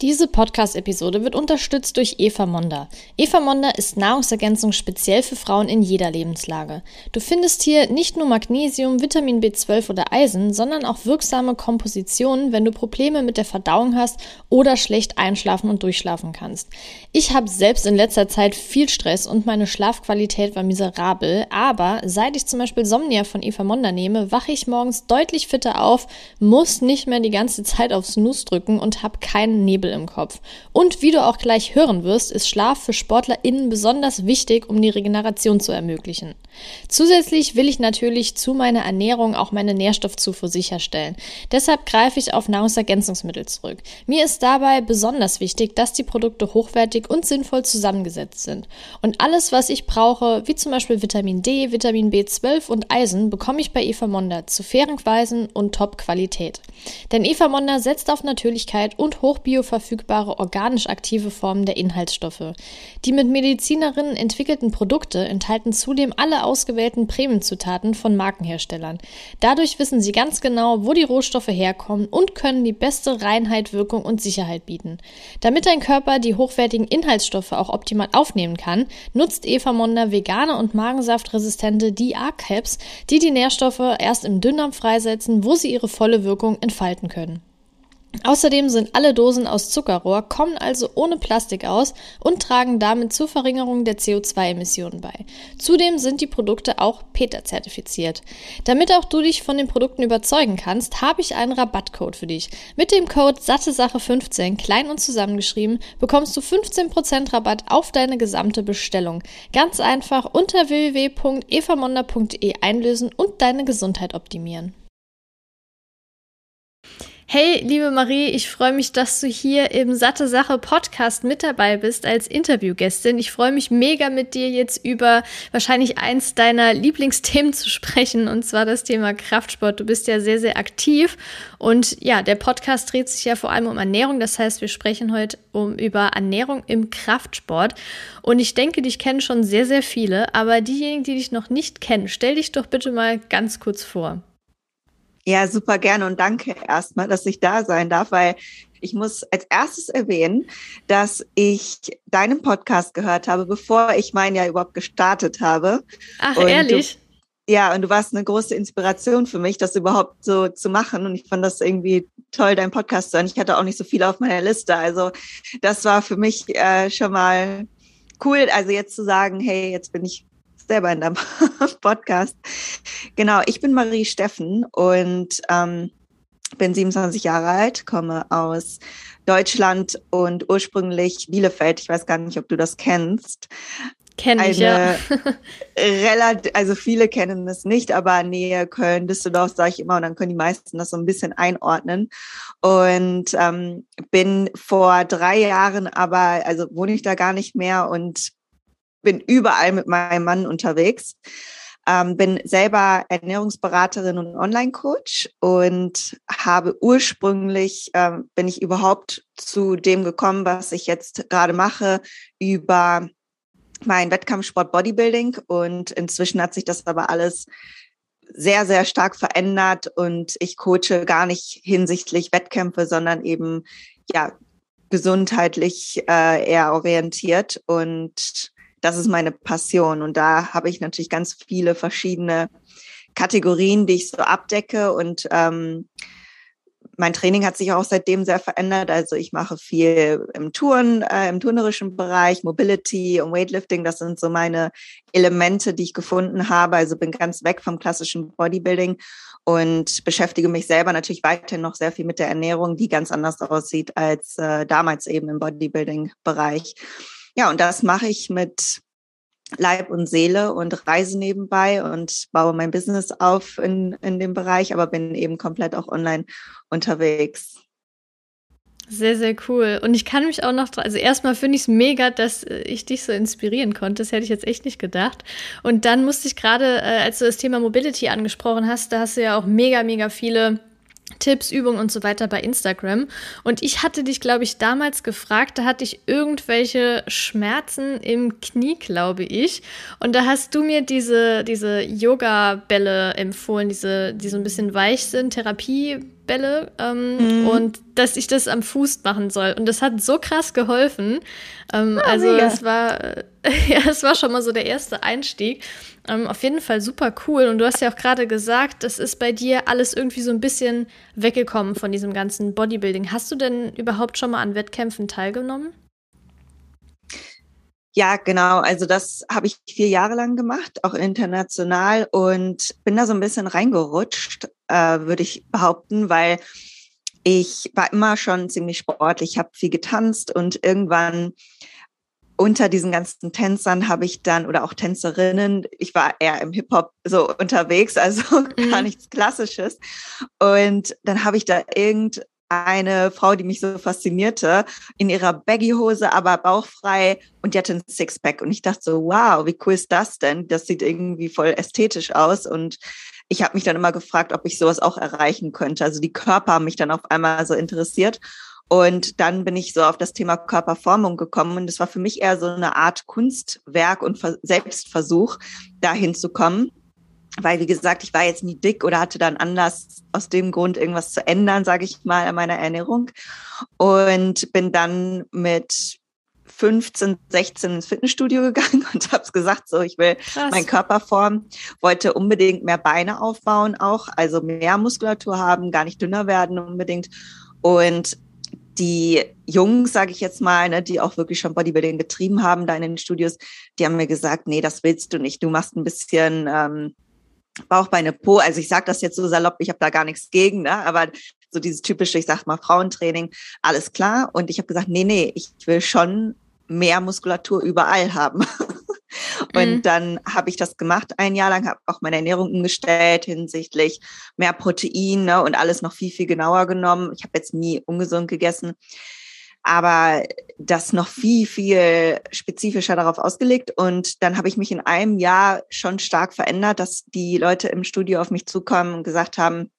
Diese Podcast-Episode wird unterstützt durch Eva Monda. Eva Monda ist Nahrungsergänzung speziell für Frauen in jeder Lebenslage. Du findest hier nicht nur Magnesium, Vitamin B12 oder Eisen, sondern auch wirksame Kompositionen, wenn du Probleme mit der Verdauung hast oder schlecht einschlafen und durchschlafen kannst. Ich habe selbst in letzter Zeit viel Stress und meine Schlafqualität war miserabel, aber seit ich zum Beispiel Somnia von Eva Monda nehme, wache ich morgens deutlich fitter auf, muss nicht mehr die ganze Zeit auf Snooze drücken und habe keinen Nebel im Kopf. Und wie du auch gleich hören wirst, ist Schlaf für SportlerInnen besonders wichtig, um die Regeneration zu ermöglichen. Zusätzlich will ich natürlich zu meiner Ernährung auch meine Nährstoffzufuhr sicherstellen. Deshalb greife ich auf Nahrungsergänzungsmittel zurück. Mir ist dabei besonders wichtig, dass die Produkte hochwertig und sinnvoll zusammengesetzt sind. Und alles, was ich brauche, wie zum Beispiel Vitamin D, Vitamin B12 und Eisen, bekomme ich bei Eva Monda zu fairen Preisen und Top-Qualität. Denn Eva Monda setzt auf Natürlichkeit und hochbioverfügbare organisch aktive Formen der Inhaltsstoffe. Die mit Medizinerinnen entwickelten Produkte enthalten zudem alle ausgewählten Prämienzutaten von Markenherstellern. Dadurch wissen sie ganz genau, wo die Rohstoffe herkommen und können die beste Reinheit, Wirkung und Sicherheit bieten. Damit dein Körper die hochwertigen Inhaltsstoffe auch optimal aufnehmen kann, nutzt Eva Monda vegane und magensaftresistente DA-Caps, die die Nährstoffe erst im Dünndarm freisetzen, wo sie ihre volle Wirkung entfalten können. Außerdem sind alle Dosen aus Zuckerrohr, kommen also ohne Plastik aus und tragen damit zur Verringerung der CO2-Emissionen bei. Zudem sind die Produkte auch PETA-zertifiziert. Damit auch du dich von den Produkten überzeugen kannst, habe ich einen Rabattcode für dich. Mit dem Code SatteSache15, klein und zusammengeschrieben, bekommst du 15% Rabatt auf deine gesamte Bestellung. Ganz einfach unter www.evamonda.de einlösen und deine Gesundheit optimieren. Hey, liebe Marie, ich freue mich, dass du hier im Satte Sache Podcast mit dabei bist als Interviewgästin. Ich freue mich mega mit dir jetzt über wahrscheinlich eins deiner Lieblingsthemen zu sprechen, und zwar das Thema Kraftsport. Du bist ja sehr, sehr aktiv und ja, der Podcast dreht sich ja vor allem um Ernährung. Das heißt, wir sprechen heute um, über Ernährung im Kraftsport. Und ich denke, dich kennen schon sehr, sehr viele, aber diejenigen, die dich noch nicht kennen, stell dich doch bitte mal ganz kurz vor. Ja, super gerne und danke erstmal, dass ich da sein darf, weil ich muss als erstes erwähnen, dass ich deinen Podcast gehört habe, bevor ich meinen ja überhaupt gestartet habe. Ach, und ehrlich? Du, ja, und du warst eine große Inspiration für mich, das überhaupt so zu machen. Und ich fand das irgendwie toll, deinen Podcast zu hören. Ich hatte auch nicht so viel auf meiner Liste. Also das war für mich äh, schon mal cool. Also jetzt zu sagen, hey, jetzt bin ich selber in deinem Podcast. Genau, ich bin Marie Steffen und ähm, bin 27 Jahre alt, komme aus Deutschland und ursprünglich Bielefeld. Ich weiß gar nicht, ob du das kennst. Kenne ich, ja. relativ, also viele kennen es nicht, aber Nähe Köln, Düsseldorf sage ich immer und dann können die meisten das so ein bisschen einordnen. Und ähm, bin vor drei Jahren aber, also wohne ich da gar nicht mehr und bin überall mit meinem Mann unterwegs. Ähm, bin selber Ernährungsberaterin und Online-Coach und habe ursprünglich, ähm, bin ich überhaupt zu dem gekommen, was ich jetzt gerade mache, über mein Wettkampfsport Bodybuilding. Und inzwischen hat sich das aber alles sehr, sehr stark verändert und ich coache gar nicht hinsichtlich Wettkämpfe, sondern eben, ja, gesundheitlich äh, eher orientiert und das ist meine Passion. Und da habe ich natürlich ganz viele verschiedene Kategorien, die ich so abdecke. Und ähm, mein Training hat sich auch seitdem sehr verändert. Also ich mache viel im Touren, äh, im turnerischen Bereich, Mobility und Weightlifting. Das sind so meine Elemente, die ich gefunden habe. Also bin ganz weg vom klassischen Bodybuilding und beschäftige mich selber natürlich weiterhin noch sehr viel mit der Ernährung, die ganz anders aussieht als äh, damals eben im Bodybuilding-Bereich. Ja, und das mache ich mit Leib und Seele und reise nebenbei und baue mein Business auf in, in dem Bereich, aber bin eben komplett auch online unterwegs. Sehr, sehr cool. Und ich kann mich auch noch, also erstmal finde ich es mega, dass äh, ich dich so inspirieren konnte. Das hätte ich jetzt echt nicht gedacht. Und dann musste ich gerade, äh, als du das Thema Mobility angesprochen hast, da hast du ja auch mega, mega viele Tipps, Übungen und so weiter bei Instagram. Und ich hatte dich, glaube ich, damals gefragt, da hatte ich irgendwelche Schmerzen im Knie, glaube ich. Und da hast du mir diese, diese Yoga-Bälle empfohlen, diese, die so ein bisschen weich sind, Therapiebälle. Ähm, mhm. Und dass ich das am Fuß machen soll. Und das hat so krass geholfen. Ähm, oh, also es war, ja, es war schon mal so der erste Einstieg. Ähm, auf jeden Fall super cool. Und du hast ja auch gerade gesagt, das ist bei dir alles irgendwie so ein bisschen weggekommen von diesem ganzen Bodybuilding. Hast du denn überhaupt schon mal an Wettkämpfen teilgenommen? Ja, genau. Also das habe ich vier Jahre lang gemacht, auch international und bin da so ein bisschen reingerutscht, äh, würde ich behaupten, weil ich war immer schon ziemlich sportlich, ich habe viel getanzt und irgendwann unter diesen ganzen Tänzern habe ich dann oder auch Tänzerinnen, ich war eher im Hip-Hop so unterwegs, also mhm. gar nichts Klassisches. Und dann habe ich da irgendeine Frau, die mich so faszinierte, in ihrer Baggy-Hose, aber bauchfrei und die hatte ein Sixpack. Und ich dachte so, wow, wie cool ist das denn? Das sieht irgendwie voll ästhetisch aus. Und ich habe mich dann immer gefragt, ob ich sowas auch erreichen könnte. Also die Körper haben mich dann auf einmal so interessiert. Und dann bin ich so auf das Thema Körperformung gekommen und es war für mich eher so eine Art Kunstwerk und Selbstversuch, dahin zu kommen. Weil, wie gesagt, ich war jetzt nie dick oder hatte dann Anlass, aus dem Grund irgendwas zu ändern, sage ich mal, an meiner Ernährung. Und bin dann mit 15, 16 ins Fitnessstudio gegangen und habe gesagt, so ich will Krass. meinen Körper formen, wollte unbedingt mehr Beine aufbauen auch, also mehr Muskulatur haben, gar nicht dünner werden unbedingt und die Jungs, sage ich jetzt mal, ne, die auch wirklich schon Bodybuilding getrieben haben da in den Studios, die haben mir gesagt, nee, das willst du nicht. Du machst ein bisschen ähm, Bauchbeine Po. Also ich sage das jetzt so salopp, ich habe da gar nichts gegen, ne? aber so dieses typische, ich sag mal Frauentraining, alles klar. Und ich habe gesagt, nee, nee, ich will schon mehr Muskulatur überall haben. Und mhm. dann habe ich das gemacht ein Jahr lang, habe auch meine Ernährung umgestellt hinsichtlich mehr Protein ne, und alles noch viel, viel genauer genommen. Ich habe jetzt nie ungesund gegessen, aber das noch viel, viel spezifischer darauf ausgelegt. Und dann habe ich mich in einem Jahr schon stark verändert, dass die Leute im Studio auf mich zukommen und gesagt haben,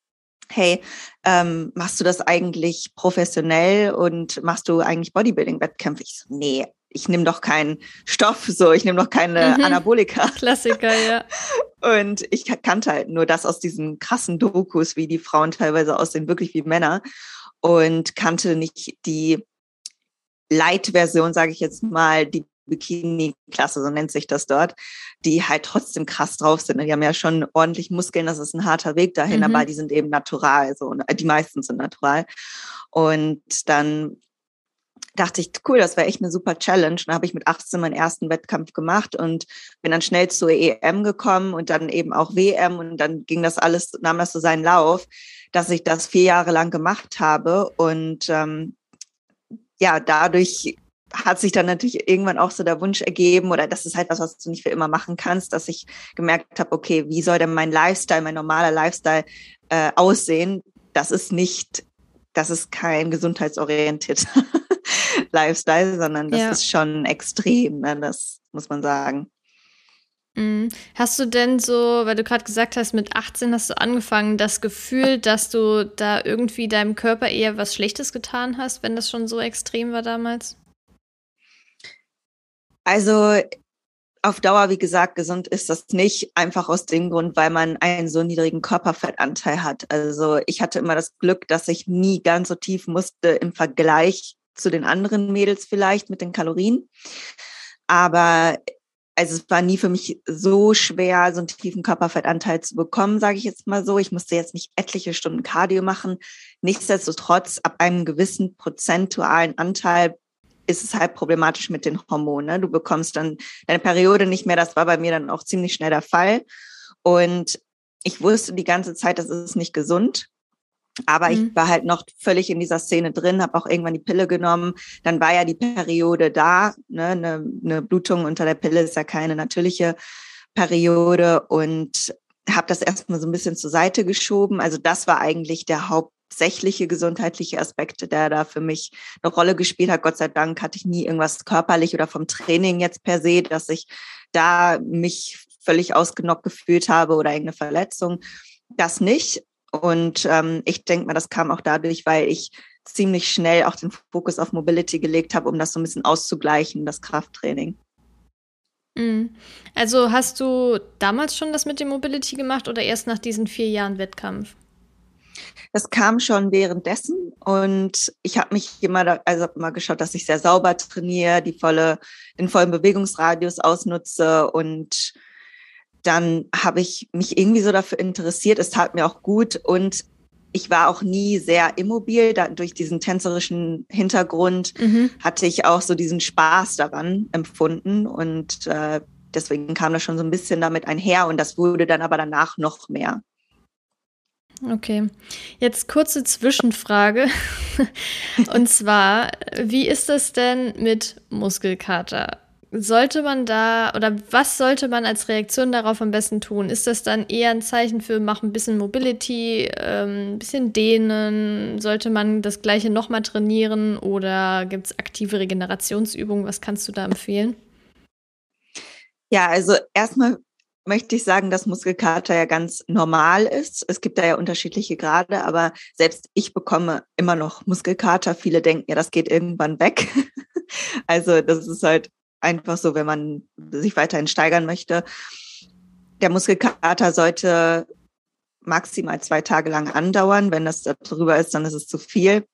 hey, ähm, machst du das eigentlich professionell und machst du eigentlich Bodybuilding-Wettkämpfe? Ich so, nee, ich nehme doch keinen Stoff, so, ich nehme doch keine mhm. Anabolika. Klassiker, ja. Und ich kannte halt nur das aus diesen krassen Dokus, wie die Frauen teilweise aussehen, wirklich wie Männer. Und kannte nicht die Light-Version, sage ich jetzt mal, die Bikini-Klasse, so nennt sich das dort, die halt trotzdem krass drauf sind. Die haben ja schon ordentlich Muskeln, das ist ein harter Weg dahin, mhm. aber die sind eben natural, so, die meisten sind natural. Und dann dachte ich, cool, das wäre echt eine super Challenge. Dann habe ich mit 18 meinen ersten Wettkampf gemacht und bin dann schnell zur EM gekommen und dann eben auch WM und dann ging das alles, nahm das so seinen Lauf, dass ich das vier Jahre lang gemacht habe und ähm, ja, dadurch hat sich dann natürlich irgendwann auch so der Wunsch ergeben oder das ist halt was, was du nicht für immer machen kannst, dass ich gemerkt habe, okay, wie soll denn mein Lifestyle, mein normaler Lifestyle äh, aussehen? Das ist nicht, das ist kein gesundheitsorientierter Lifestyle, sondern das ja. ist schon extrem, ne? das muss man sagen. Mhm. Hast du denn so, weil du gerade gesagt hast, mit 18 hast du angefangen, das Gefühl, dass du da irgendwie deinem Körper eher was Schlechtes getan hast, wenn das schon so extrem war damals? Also auf Dauer, wie gesagt, gesund ist das nicht, einfach aus dem Grund, weil man einen so niedrigen Körperfettanteil hat. Also ich hatte immer das Glück, dass ich nie ganz so tief musste im Vergleich zu den anderen Mädels vielleicht mit den Kalorien. Aber also es war nie für mich so schwer, so einen tiefen Körperfettanteil zu bekommen, sage ich jetzt mal so. Ich musste jetzt nicht etliche Stunden Cardio machen. Nichtsdestotrotz, ab einem gewissen prozentualen Anteil ist es halt problematisch mit den Hormonen. Ne? Du bekommst dann deine Periode nicht mehr. Das war bei mir dann auch ziemlich schnell der Fall. Und ich wusste die ganze Zeit, das ist nicht gesund. Aber mhm. ich war halt noch völlig in dieser Szene drin, habe auch irgendwann die Pille genommen. Dann war ja die Periode da. Ne? Eine, eine Blutung unter der Pille ist ja keine natürliche Periode und habe das erstmal so ein bisschen zur Seite geschoben. Also das war eigentlich der Haupt hauptsächliche gesundheitliche Aspekte, der da für mich eine Rolle gespielt hat. Gott sei Dank hatte ich nie irgendwas körperlich oder vom Training jetzt per se, dass ich da mich völlig ausgenockt gefühlt habe oder irgendeine Verletzung. Das nicht. Und ähm, ich denke mal, das kam auch dadurch, weil ich ziemlich schnell auch den Fokus auf Mobility gelegt habe, um das so ein bisschen auszugleichen, das Krafttraining. Mhm. Also hast du damals schon das mit dem Mobility gemacht oder erst nach diesen vier Jahren Wettkampf? Das kam schon währenddessen und ich habe mich immer, also immer geschaut, dass ich sehr sauber trainiere, die volle, den vollen Bewegungsradius ausnutze und dann habe ich mich irgendwie so dafür interessiert. Es tat mir auch gut und ich war auch nie sehr immobil. Da, durch diesen tänzerischen Hintergrund mhm. hatte ich auch so diesen Spaß daran empfunden und äh, deswegen kam das schon so ein bisschen damit einher und das wurde dann aber danach noch mehr. Okay, jetzt kurze Zwischenfrage. Und zwar, wie ist es denn mit Muskelkater? Sollte man da oder was sollte man als Reaktion darauf am besten tun? Ist das dann eher ein Zeichen für mach ein bisschen Mobility, ähm, ein bisschen dehnen? Sollte man das gleiche nochmal trainieren oder gibt es aktive Regenerationsübungen? Was kannst du da empfehlen? Ja, also erstmal möchte ich sagen, dass Muskelkater ja ganz normal ist. Es gibt da ja unterschiedliche Grade, aber selbst ich bekomme immer noch Muskelkater. Viele denken ja, das geht irgendwann weg. also das ist halt einfach so, wenn man sich weiterhin steigern möchte. Der Muskelkater sollte maximal zwei Tage lang andauern. Wenn das darüber ist, dann ist es zu viel.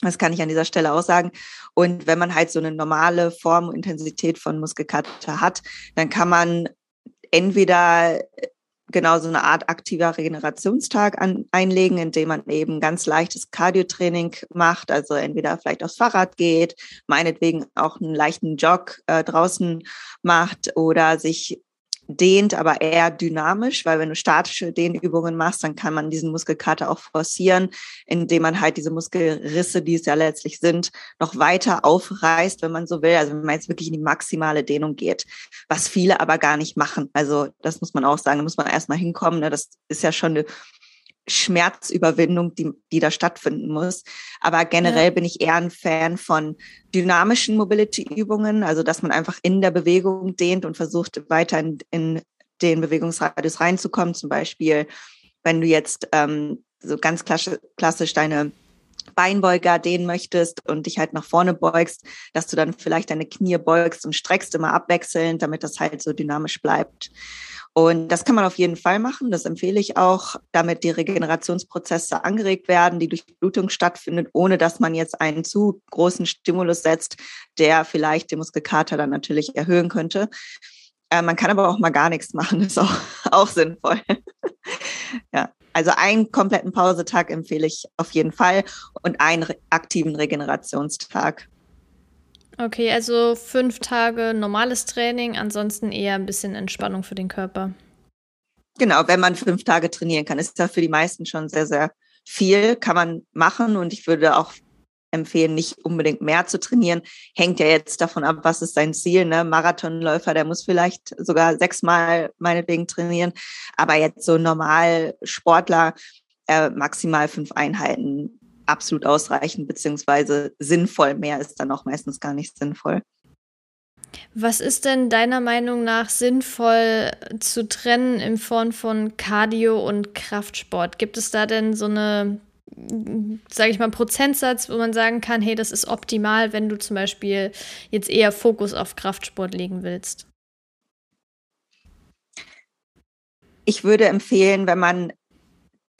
Das kann ich an dieser Stelle auch sagen. Und wenn man halt so eine normale Form und Intensität von Muskelkater hat, dann kann man entweder genau so eine Art aktiver Regenerationstag an, einlegen, indem man eben ganz leichtes Cardiotraining macht, also entweder vielleicht aufs Fahrrad geht, meinetwegen auch einen leichten Jog äh, draußen macht oder sich dehnt, aber eher dynamisch, weil wenn du statische Dehnübungen machst, dann kann man diesen Muskelkater auch forcieren, indem man halt diese Muskelrisse, die es ja letztlich sind, noch weiter aufreißt, wenn man so will. Also wenn man jetzt wirklich in die maximale Dehnung geht, was viele aber gar nicht machen. Also das muss man auch sagen, da muss man erstmal hinkommen. Ne? Das ist ja schon eine Schmerzüberwindung, die, die da stattfinden muss. Aber generell ja. bin ich eher ein Fan von dynamischen Mobility-Übungen, also dass man einfach in der Bewegung dehnt und versucht, weiter in, in den Bewegungsradius reinzukommen. Zum Beispiel, wenn du jetzt ähm, so ganz klassisch, klassisch deine Beinbeuger dehnen möchtest und dich halt nach vorne beugst, dass du dann vielleicht deine Knie beugst und streckst immer abwechselnd, damit das halt so dynamisch bleibt. Und das kann man auf jeden Fall machen. Das empfehle ich auch, damit die Regenerationsprozesse angeregt werden, die Durchblutung stattfindet, ohne dass man jetzt einen zu großen Stimulus setzt, der vielleicht den Muskelkater dann natürlich erhöhen könnte. Äh, man kann aber auch mal gar nichts machen, ist auch, auch sinnvoll. ja. Also einen kompletten Pausetag empfehle ich auf jeden Fall und einen aktiven Regenerationstag. Okay, also fünf Tage normales Training, ansonsten eher ein bisschen Entspannung für den Körper. Genau, wenn man fünf Tage trainieren kann, ist das für die meisten schon sehr, sehr viel, kann man machen und ich würde auch empfehlen, nicht unbedingt mehr zu trainieren. Hängt ja jetzt davon ab, was ist sein Ziel. Ne? Marathonläufer, der muss vielleicht sogar sechsmal meinetwegen trainieren. Aber jetzt so normal Sportler, äh, maximal fünf Einheiten absolut ausreichend beziehungsweise sinnvoll. Mehr ist dann auch meistens gar nicht sinnvoll. Was ist denn deiner Meinung nach sinnvoll zu trennen in Form von Cardio und Kraftsport? Gibt es da denn so eine, sage ich mal, Prozentsatz, wo man sagen kann, hey, das ist optimal, wenn du zum Beispiel jetzt eher Fokus auf Kraftsport legen willst? Ich würde empfehlen, wenn man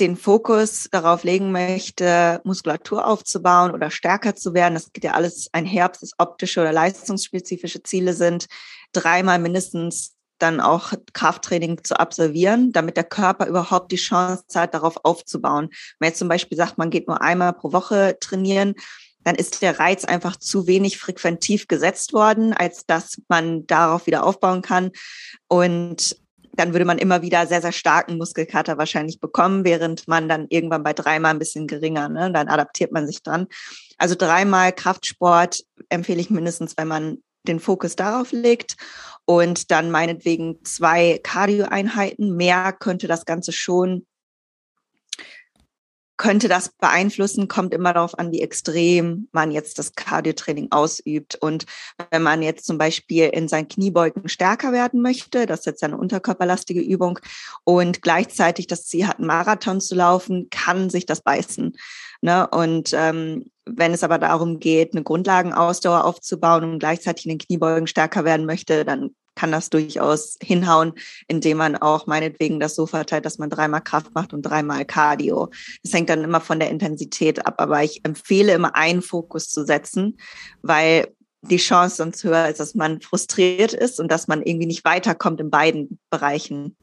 den Fokus darauf legen möchte, Muskulatur aufzubauen oder stärker zu werden, das geht ja alles einher, ob es optische oder leistungsspezifische Ziele sind, dreimal mindestens dann auch Krafttraining zu absolvieren, damit der Körper überhaupt die Chance hat, darauf aufzubauen. Wenn man jetzt zum Beispiel sagt, man geht nur einmal pro Woche trainieren, dann ist der Reiz einfach zu wenig frequentiv gesetzt worden, als dass man darauf wieder aufbauen kann. Und dann würde man immer wieder sehr, sehr starken Muskelkater wahrscheinlich bekommen, während man dann irgendwann bei dreimal ein bisschen geringer, ne? dann adaptiert man sich dran. Also dreimal Kraftsport empfehle ich mindestens, wenn man den Fokus darauf legt und dann meinetwegen zwei Cardio-Einheiten. Mehr könnte das Ganze schon könnte das beeinflussen, kommt immer darauf an, wie extrem man jetzt das Cardiotraining ausübt. Und wenn man jetzt zum Beispiel in seinen Kniebeugen stärker werden möchte, das ist jetzt eine unterkörperlastige Übung, und gleichzeitig das Ziel hat, einen Marathon zu laufen, kann sich das beißen. Ne? Und ähm, wenn es aber darum geht, eine Grundlagenausdauer aufzubauen und gleichzeitig in den Kniebeugen stärker werden möchte, dann kann das durchaus hinhauen, indem man auch meinetwegen das so verteilt, dass man dreimal Kraft macht und dreimal Cardio. Das hängt dann immer von der Intensität ab, aber ich empfehle immer einen Fokus zu setzen, weil die Chance sonst höher ist, dass man frustriert ist und dass man irgendwie nicht weiterkommt in beiden Bereichen.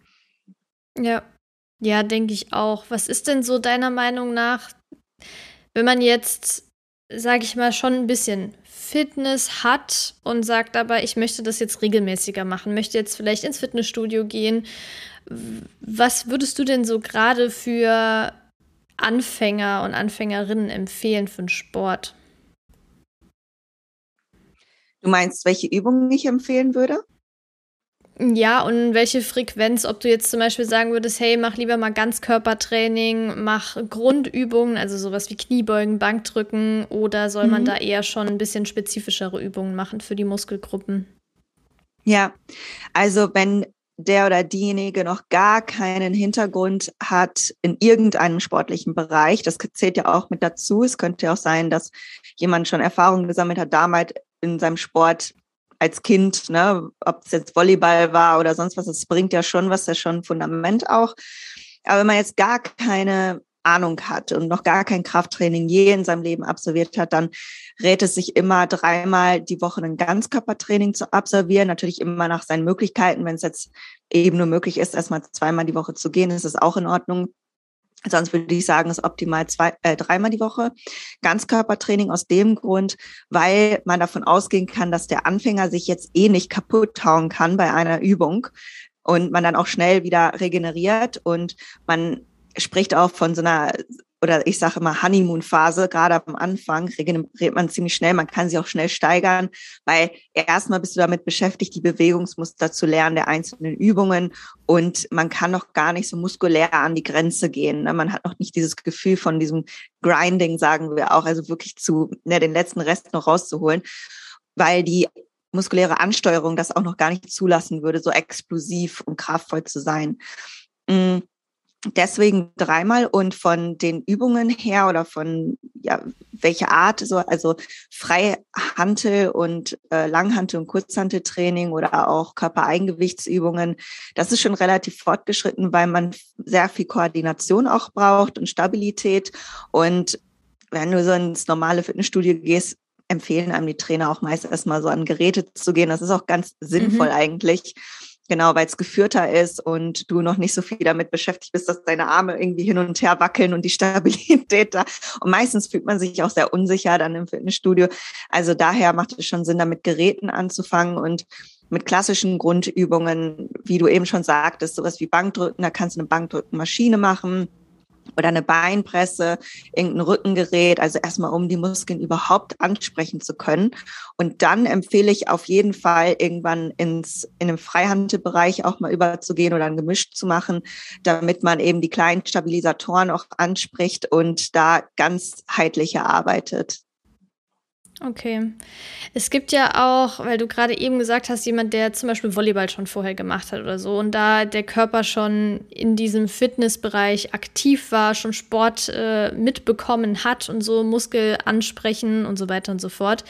Ja, ja, denke ich auch. Was ist denn so deiner Meinung nach, wenn man jetzt, sage ich mal, schon ein bisschen Fitness hat und sagt aber, ich möchte das jetzt regelmäßiger machen, möchte jetzt vielleicht ins Fitnessstudio gehen. Was würdest du denn so gerade für Anfänger und Anfängerinnen empfehlen für den Sport? Du meinst, welche Übungen ich empfehlen würde? Ja, und welche Frequenz, ob du jetzt zum Beispiel sagen würdest, hey, mach lieber mal Ganzkörpertraining, mach Grundübungen, also sowas wie Kniebeugen, Bankdrücken, oder soll mhm. man da eher schon ein bisschen spezifischere Übungen machen für die Muskelgruppen? Ja, also wenn der oder diejenige noch gar keinen Hintergrund hat in irgendeinem sportlichen Bereich, das zählt ja auch mit dazu. Es könnte ja auch sein, dass jemand schon Erfahrungen gesammelt hat, damals in seinem Sport als Kind, ne, ob es jetzt Volleyball war oder sonst was, es bringt ja schon was, ist schon ein Fundament auch. Aber wenn man jetzt gar keine Ahnung hat und noch gar kein Krafttraining je in seinem Leben absolviert hat, dann rät es sich immer dreimal die Woche ein Ganzkörpertraining zu absolvieren. Natürlich immer nach seinen Möglichkeiten. Wenn es jetzt eben nur möglich ist, erstmal zweimal die Woche zu gehen, ist es auch in Ordnung. Sonst würde ich sagen, ist optimal zwei, äh, dreimal die Woche. Ganzkörpertraining aus dem Grund, weil man davon ausgehen kann, dass der Anfänger sich jetzt eh nicht kaputt hauen kann bei einer Übung und man dann auch schnell wieder regeneriert und man spricht auch von so einer oder ich sage immer Honeymoon-Phase, gerade am Anfang regeneriert man ziemlich schnell, man kann sie auch schnell steigern, weil erstmal bist du damit beschäftigt, die Bewegungsmuster zu lernen der einzelnen Übungen und man kann noch gar nicht so muskulär an die Grenze gehen. Ne? Man hat noch nicht dieses Gefühl von diesem Grinding, sagen wir auch, also wirklich zu ne, den letzten Rest noch rauszuholen, weil die muskuläre Ansteuerung das auch noch gar nicht zulassen würde, so explosiv und kraftvoll zu sein. Mm deswegen dreimal und von den Übungen her oder von ja welche Art so also Freihantel und äh, Langhantel und Kurzhanteltraining oder auch Körpereingewichtsübungen das ist schon relativ fortgeschritten weil man sehr viel Koordination auch braucht und Stabilität. Und wenn du so ins normale Fitnessstudio gehst empfehlen einem die Trainer auch meist erstmal so an Geräte zu gehen. Das ist auch ganz sinnvoll mhm. eigentlich Genau, weil es geführter ist und du noch nicht so viel damit beschäftigt bist, dass deine Arme irgendwie hin und her wackeln und die Stabilität da. Und meistens fühlt man sich auch sehr unsicher dann im Fitnessstudio. Also daher macht es schon Sinn, damit Geräten anzufangen und mit klassischen Grundübungen, wie du eben schon sagtest, sowas wie Bankdrücken, da kannst du eine Bankdrückenmaschine machen oder eine Beinpresse, irgendein Rückengerät, also erstmal um die Muskeln überhaupt ansprechen zu können. Und dann empfehle ich auf jeden Fall irgendwann ins, in den Freihandelbereich auch mal überzugehen oder ein Gemisch zu machen, damit man eben die kleinen Stabilisatoren auch anspricht und da ganzheitlicher arbeitet. Okay. Es gibt ja auch, weil du gerade eben gesagt hast, jemand, der zum Beispiel Volleyball schon vorher gemacht hat oder so und da der Körper schon in diesem Fitnessbereich aktiv war, schon Sport äh, mitbekommen hat und so Muskel ansprechen und so weiter und so fort.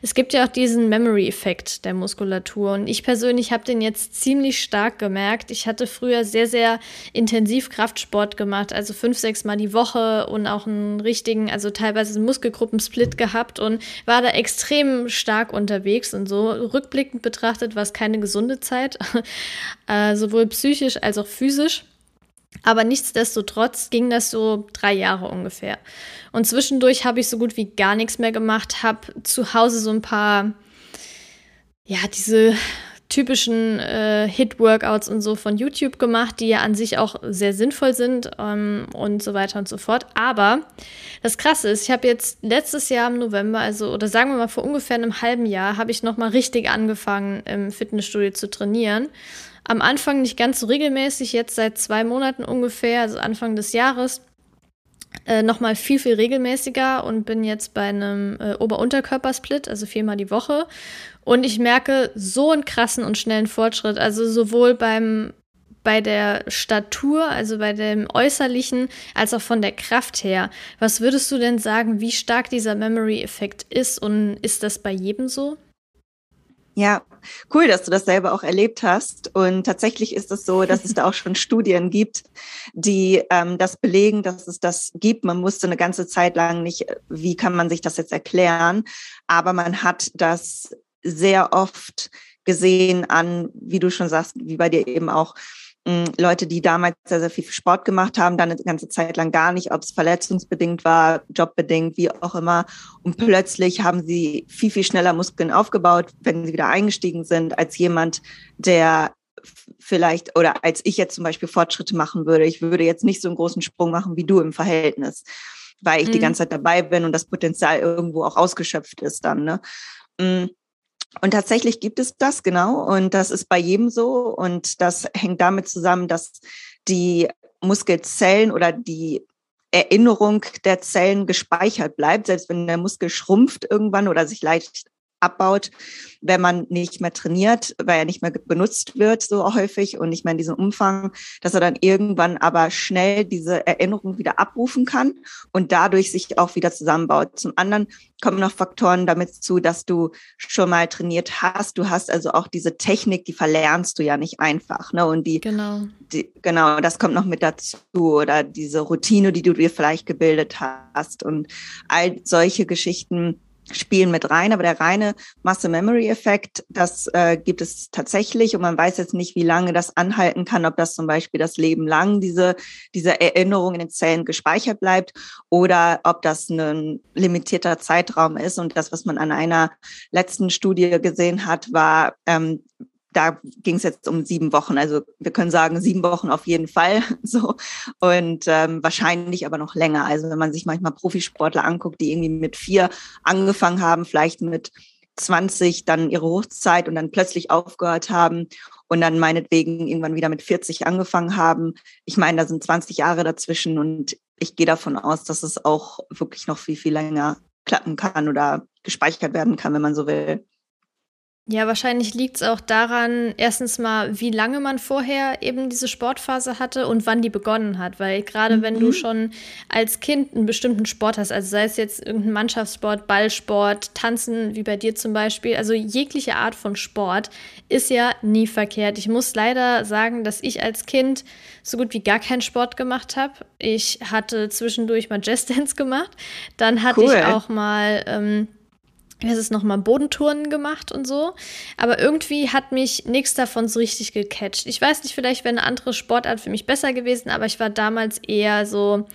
Es gibt ja auch diesen Memory-Effekt der Muskulatur und ich persönlich habe den jetzt ziemlich stark gemerkt. Ich hatte früher sehr, sehr intensiv Kraftsport gemacht, also fünf, sechs Mal die Woche und auch einen richtigen, also teilweise einen Muskelgruppensplit gehabt und war war da extrem stark unterwegs und so. Rückblickend betrachtet war es keine gesunde Zeit, äh, sowohl psychisch als auch physisch. Aber nichtsdestotrotz ging das so drei Jahre ungefähr. Und zwischendurch habe ich so gut wie gar nichts mehr gemacht, habe zu Hause so ein paar, ja, diese typischen äh, Hit-Workouts und so von YouTube gemacht, die ja an sich auch sehr sinnvoll sind ähm, und so weiter und so fort. Aber das Krasse ist, ich habe jetzt letztes Jahr im November, also oder sagen wir mal vor ungefähr einem halben Jahr, habe ich noch mal richtig angefangen im Fitnessstudio zu trainieren. Am Anfang nicht ganz so regelmäßig, jetzt seit zwei Monaten ungefähr, also Anfang des Jahres äh, nochmal viel, viel regelmäßiger und bin jetzt bei einem äh, Ober-Unterkörpersplit, also viermal die Woche. Und ich merke so einen krassen und schnellen Fortschritt. Also sowohl beim bei der Statur, also bei dem Äußerlichen, als auch von der Kraft her. Was würdest du denn sagen, wie stark dieser Memory-Effekt ist und ist das bei jedem so? Ja, cool, dass du das selber auch erlebt hast. Und tatsächlich ist es so, dass es da auch schon Studien gibt, die ähm, das belegen, dass es das gibt. Man wusste eine ganze Zeit lang nicht, wie kann man sich das jetzt erklären. Aber man hat das sehr oft gesehen an, wie du schon sagst, wie bei dir eben auch, Leute, die damals sehr, sehr viel Sport gemacht haben, dann eine ganze Zeit lang gar nicht, ob es verletzungsbedingt war, jobbedingt, wie auch immer. Und plötzlich haben sie viel, viel schneller Muskeln aufgebaut, wenn sie wieder eingestiegen sind, als jemand, der vielleicht, oder als ich jetzt zum Beispiel Fortschritte machen würde. Ich würde jetzt nicht so einen großen Sprung machen wie du im Verhältnis, weil ich mhm. die ganze Zeit dabei bin und das Potenzial irgendwo auch ausgeschöpft ist dann. Ne? Und tatsächlich gibt es das, genau. Und das ist bei jedem so. Und das hängt damit zusammen, dass die Muskelzellen oder die Erinnerung der Zellen gespeichert bleibt, selbst wenn der Muskel schrumpft irgendwann oder sich leicht abbaut, wenn man nicht mehr trainiert, weil er nicht mehr benutzt wird so häufig und nicht mehr in diesem Umfang, dass er dann irgendwann aber schnell diese Erinnerung wieder abrufen kann und dadurch sich auch wieder zusammenbaut. Zum anderen kommen noch Faktoren damit zu, dass du schon mal trainiert hast. Du hast also auch diese Technik, die verlernst du ja nicht einfach. Ne? Und die, genau. Die, genau, das kommt noch mit dazu. Oder diese Routine, die du dir vielleicht gebildet hast. Und all solche Geschichten spielen mit rein, aber der reine Muscle-Memory-Effekt, das äh, gibt es tatsächlich und man weiß jetzt nicht, wie lange das anhalten kann, ob das zum Beispiel das Leben lang diese, diese Erinnerung in den Zellen gespeichert bleibt oder ob das ein limitierter Zeitraum ist. Und das, was man an einer letzten Studie gesehen hat, war, ähm, da ging es jetzt um sieben Wochen. Also wir können sagen, sieben Wochen auf jeden Fall so. Und ähm, wahrscheinlich aber noch länger. Also wenn man sich manchmal Profisportler anguckt, die irgendwie mit vier angefangen haben, vielleicht mit 20 dann ihre Hochzeit und dann plötzlich aufgehört haben und dann meinetwegen irgendwann wieder mit 40 angefangen haben. Ich meine, da sind 20 Jahre dazwischen und ich gehe davon aus, dass es auch wirklich noch viel, viel länger klappen kann oder gespeichert werden kann, wenn man so will. Ja, wahrscheinlich liegt es auch daran, erstens mal, wie lange man vorher eben diese Sportphase hatte und wann die begonnen hat. Weil gerade mhm. wenn du mhm. schon als Kind einen bestimmten Sport hast, also sei es jetzt irgendein Mannschaftssport, Ballsport, Tanzen, wie bei dir zum Beispiel, also jegliche Art von Sport ist ja nie verkehrt. Ich muss leider sagen, dass ich als Kind so gut wie gar keinen Sport gemacht habe. Ich hatte zwischendurch mal Jazz Dance gemacht, dann hatte cool. ich auch mal ähm, es nochmal, Bodentouren gemacht und so. Aber irgendwie hat mich nichts davon so richtig gecatcht. Ich weiß nicht, vielleicht wäre eine andere Sportart für mich besser gewesen, aber ich war damals eher so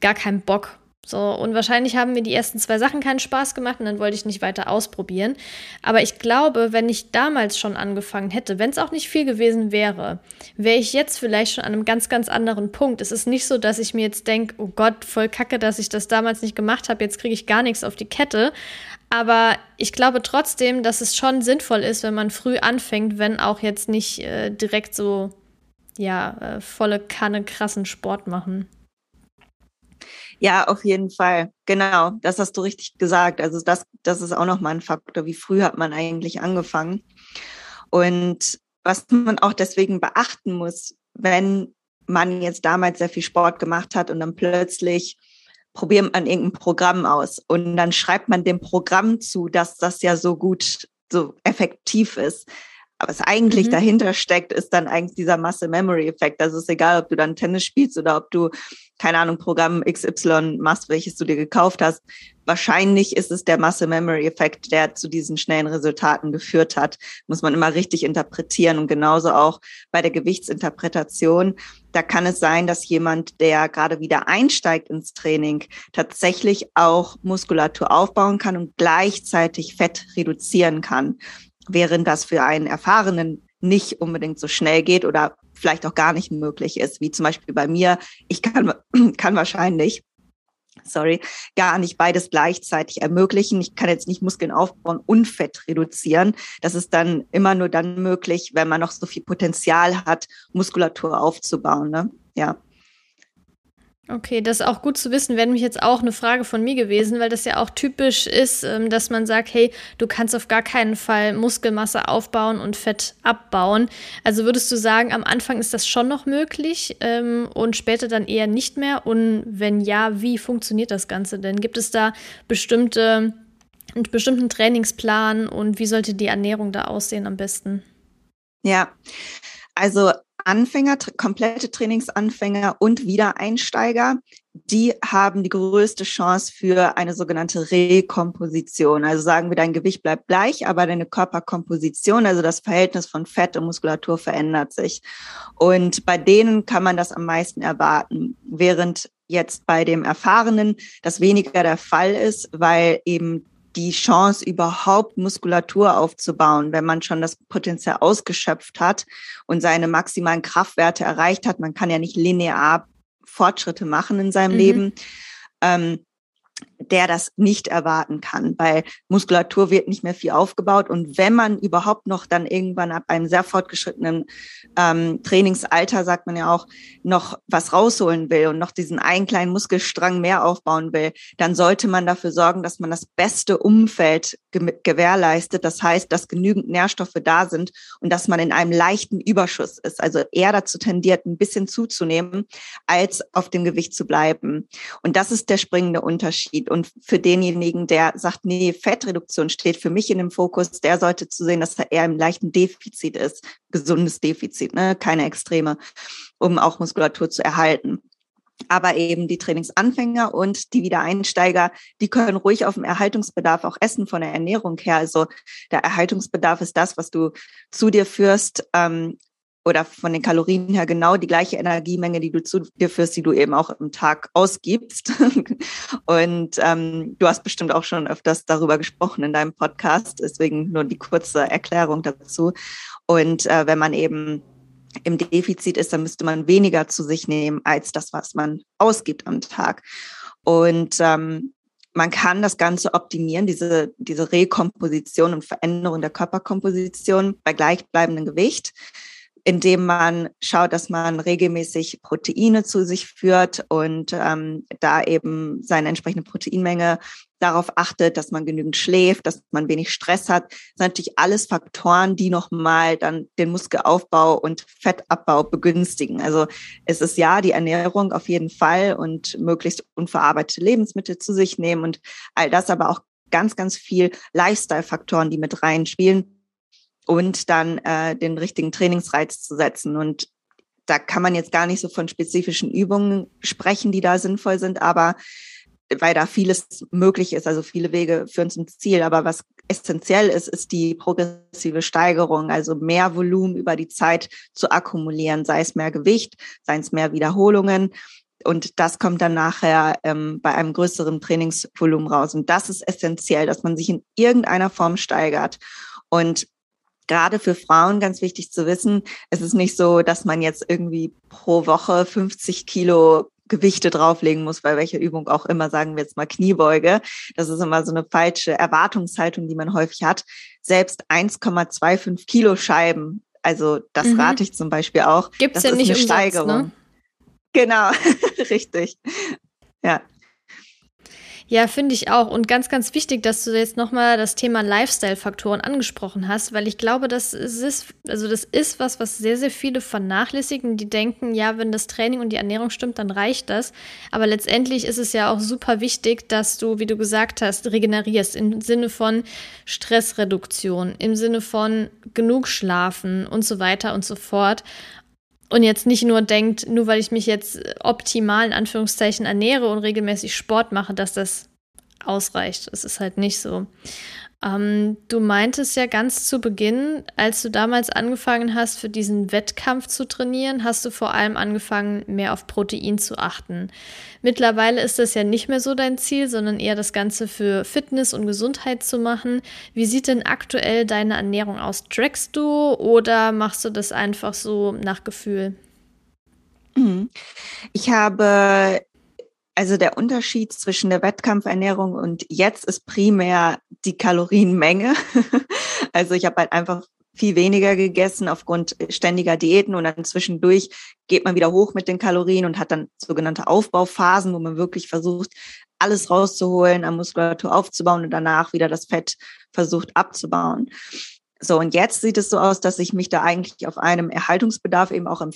gar kein Bock. So, und wahrscheinlich haben mir die ersten zwei Sachen keinen Spaß gemacht und dann wollte ich nicht weiter ausprobieren. Aber ich glaube, wenn ich damals schon angefangen hätte, wenn es auch nicht viel gewesen wäre, wäre ich jetzt vielleicht schon an einem ganz, ganz anderen Punkt. Es ist nicht so, dass ich mir jetzt denke, oh Gott, voll kacke, dass ich das damals nicht gemacht habe, jetzt kriege ich gar nichts auf die Kette. Aber ich glaube trotzdem, dass es schon sinnvoll ist, wenn man früh anfängt, wenn auch jetzt nicht äh, direkt so, ja, äh, volle Kanne krassen Sport machen. Ja, auf jeden Fall. Genau, das hast du richtig gesagt. Also das, das ist auch nochmal ein Faktor. Wie früh hat man eigentlich angefangen? Und was man auch deswegen beachten muss, wenn man jetzt damals sehr viel Sport gemacht hat und dann plötzlich probiert man irgendein Programm aus und dann schreibt man dem Programm zu, dass das ja so gut, so effektiv ist. Aber was eigentlich mhm. dahinter steckt, ist dann eigentlich dieser Muscle-Memory-Effekt. Also es ist egal, ob du dann Tennis spielst oder ob du, keine Ahnung, Programm XY machst, welches du dir gekauft hast. Wahrscheinlich ist es der Muscle-Memory-Effekt, der zu diesen schnellen Resultaten geführt hat. Muss man immer richtig interpretieren und genauso auch bei der Gewichtsinterpretation. Da kann es sein, dass jemand, der gerade wieder einsteigt ins Training, tatsächlich auch Muskulatur aufbauen kann und gleichzeitig Fett reduzieren kann während das für einen Erfahrenen nicht unbedingt so schnell geht oder vielleicht auch gar nicht möglich ist, wie zum Beispiel bei mir. Ich kann, kann wahrscheinlich, sorry, gar nicht beides gleichzeitig ermöglichen. Ich kann jetzt nicht Muskeln aufbauen und Fett reduzieren. Das ist dann immer nur dann möglich, wenn man noch so viel Potenzial hat, Muskulatur aufzubauen. Ne? Ja. Okay, das ist auch gut zu wissen. Wäre nämlich jetzt auch eine Frage von mir gewesen, weil das ja auch typisch ist, ähm, dass man sagt, hey, du kannst auf gar keinen Fall Muskelmasse aufbauen und Fett abbauen. Also würdest du sagen, am Anfang ist das schon noch möglich ähm, und später dann eher nicht mehr? Und wenn ja, wie funktioniert das Ganze denn? Gibt es da bestimmte, einen bestimmten Trainingsplan und wie sollte die Ernährung da aussehen am besten? Ja, also Anfänger, komplette Trainingsanfänger und Wiedereinsteiger, die haben die größte Chance für eine sogenannte Rekomposition. Also sagen wir, dein Gewicht bleibt gleich, aber deine Körperkomposition, also das Verhältnis von Fett und Muskulatur verändert sich. Und bei denen kann man das am meisten erwarten, während jetzt bei dem Erfahrenen das weniger der Fall ist, weil eben die Chance, überhaupt Muskulatur aufzubauen, wenn man schon das Potenzial ausgeschöpft hat und seine maximalen Kraftwerte erreicht hat. Man kann ja nicht linear Fortschritte machen in seinem mhm. Leben. Ähm, der das nicht erwarten kann, weil Muskulatur wird nicht mehr viel aufgebaut. Und wenn man überhaupt noch dann irgendwann ab einem sehr fortgeschrittenen ähm, Trainingsalter, sagt man ja auch, noch was rausholen will und noch diesen einen kleinen Muskelstrang mehr aufbauen will, dann sollte man dafür sorgen, dass man das beste Umfeld ge gewährleistet. Das heißt, dass genügend Nährstoffe da sind und dass man in einem leichten Überschuss ist. Also eher dazu tendiert, ein bisschen zuzunehmen, als auf dem Gewicht zu bleiben. Und das ist der springende Unterschied. Und für denjenigen, der sagt, nee, Fettreduktion steht für mich in dem Fokus, der sollte zu sehen, dass er eher im leichten Defizit ist, gesundes Defizit, ne? keine Extreme, um auch Muskulatur zu erhalten. Aber eben die Trainingsanfänger und die Wiedereinsteiger, die können ruhig auf dem Erhaltungsbedarf auch essen von der Ernährung her. Also der Erhaltungsbedarf ist das, was du zu dir führst, ähm, oder von den Kalorien her genau die gleiche Energiemenge, die du zu dir führst, die du eben auch im Tag ausgibst. Und ähm, du hast bestimmt auch schon öfters darüber gesprochen in deinem Podcast, deswegen nur die kurze Erklärung dazu. Und äh, wenn man eben im Defizit ist, dann müsste man weniger zu sich nehmen als das, was man ausgibt am Tag. Und ähm, man kann das Ganze optimieren, diese, diese Rekomposition und Veränderung der Körperkomposition bei gleichbleibendem Gewicht indem man schaut, dass man regelmäßig Proteine zu sich führt und ähm, da eben seine entsprechende Proteinmenge darauf achtet, dass man genügend schläft, dass man wenig Stress hat. Das sind natürlich alles Faktoren, die nochmal dann den Muskelaufbau und Fettabbau begünstigen. Also es ist ja die Ernährung auf jeden Fall und möglichst unverarbeitete Lebensmittel zu sich nehmen und all das, aber auch ganz, ganz viel Lifestyle-Faktoren, die mit reinspielen und dann äh, den richtigen Trainingsreiz zu setzen. Und da kann man jetzt gar nicht so von spezifischen Übungen sprechen, die da sinnvoll sind, aber weil da vieles möglich ist, also viele Wege führen zum Ziel. Aber was essentiell ist, ist die progressive Steigerung, also mehr Volumen über die Zeit zu akkumulieren, sei es mehr Gewicht, sei es mehr Wiederholungen. Und das kommt dann nachher ähm, bei einem größeren Trainingsvolumen raus. Und das ist essentiell, dass man sich in irgendeiner Form steigert. Und gerade für Frauen ganz wichtig zu wissen, es ist nicht so, dass man jetzt irgendwie pro Woche 50 Kilo Gewichte drauflegen muss, bei welcher Übung auch immer, sagen wir jetzt mal Kniebeuge. Das ist immer so eine falsche Erwartungshaltung, die man häufig hat. Selbst 1,25 Kilo Scheiben, also das mhm. rate ich zum Beispiel auch. Gibt es ja nicht eine umsonst, Steigerung. Ne? Genau, richtig. Ja. Ja, finde ich auch. Und ganz, ganz wichtig, dass du jetzt nochmal das Thema Lifestyle-Faktoren angesprochen hast, weil ich glaube, das ist, also das ist was, was sehr, sehr viele vernachlässigen, die denken, ja, wenn das Training und die Ernährung stimmt, dann reicht das. Aber letztendlich ist es ja auch super wichtig, dass du, wie du gesagt hast, regenerierst im Sinne von Stressreduktion, im Sinne von genug schlafen und so weiter und so fort und jetzt nicht nur denkt, nur weil ich mich jetzt optimal in Anführungszeichen ernähre und regelmäßig Sport mache, dass das ausreicht. Es ist halt nicht so. Ähm, du meintest ja ganz zu Beginn, als du damals angefangen hast, für diesen Wettkampf zu trainieren, hast du vor allem angefangen, mehr auf Protein zu achten. Mittlerweile ist das ja nicht mehr so dein Ziel, sondern eher das Ganze für Fitness und Gesundheit zu machen. Wie sieht denn aktuell deine Ernährung aus? Trackst du oder machst du das einfach so nach Gefühl? Ich habe also der Unterschied zwischen der Wettkampfernährung und jetzt ist primär die Kalorienmenge. also ich habe halt einfach viel weniger gegessen aufgrund ständiger Diäten und dann zwischendurch geht man wieder hoch mit den Kalorien und hat dann sogenannte Aufbauphasen, wo man wirklich versucht, alles rauszuholen, an Muskulatur aufzubauen und danach wieder das Fett versucht abzubauen. So, und jetzt sieht es so aus, dass ich mich da eigentlich auf einem Erhaltungsbedarf eben auch im,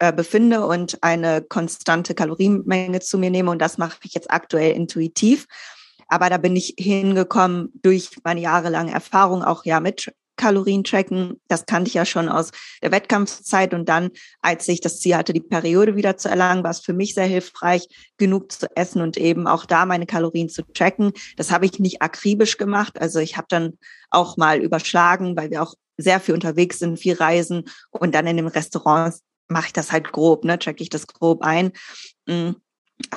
äh, befinde und eine konstante Kalorienmenge zu mir nehme. Und das mache ich jetzt aktuell intuitiv. Aber da bin ich hingekommen durch meine jahrelange Erfahrung auch ja mit Kalorien tracken. Das kannte ich ja schon aus der Wettkampfzeit. Und dann, als ich das Ziel hatte, die Periode wieder zu erlangen, war es für mich sehr hilfreich, genug zu essen und eben auch da meine Kalorien zu tracken. Das habe ich nicht akribisch gemacht. Also ich habe dann auch mal überschlagen, weil wir auch sehr viel unterwegs sind, viel reisen. Und dann in den Restaurants mache ich das halt grob, ne, track ich das grob ein.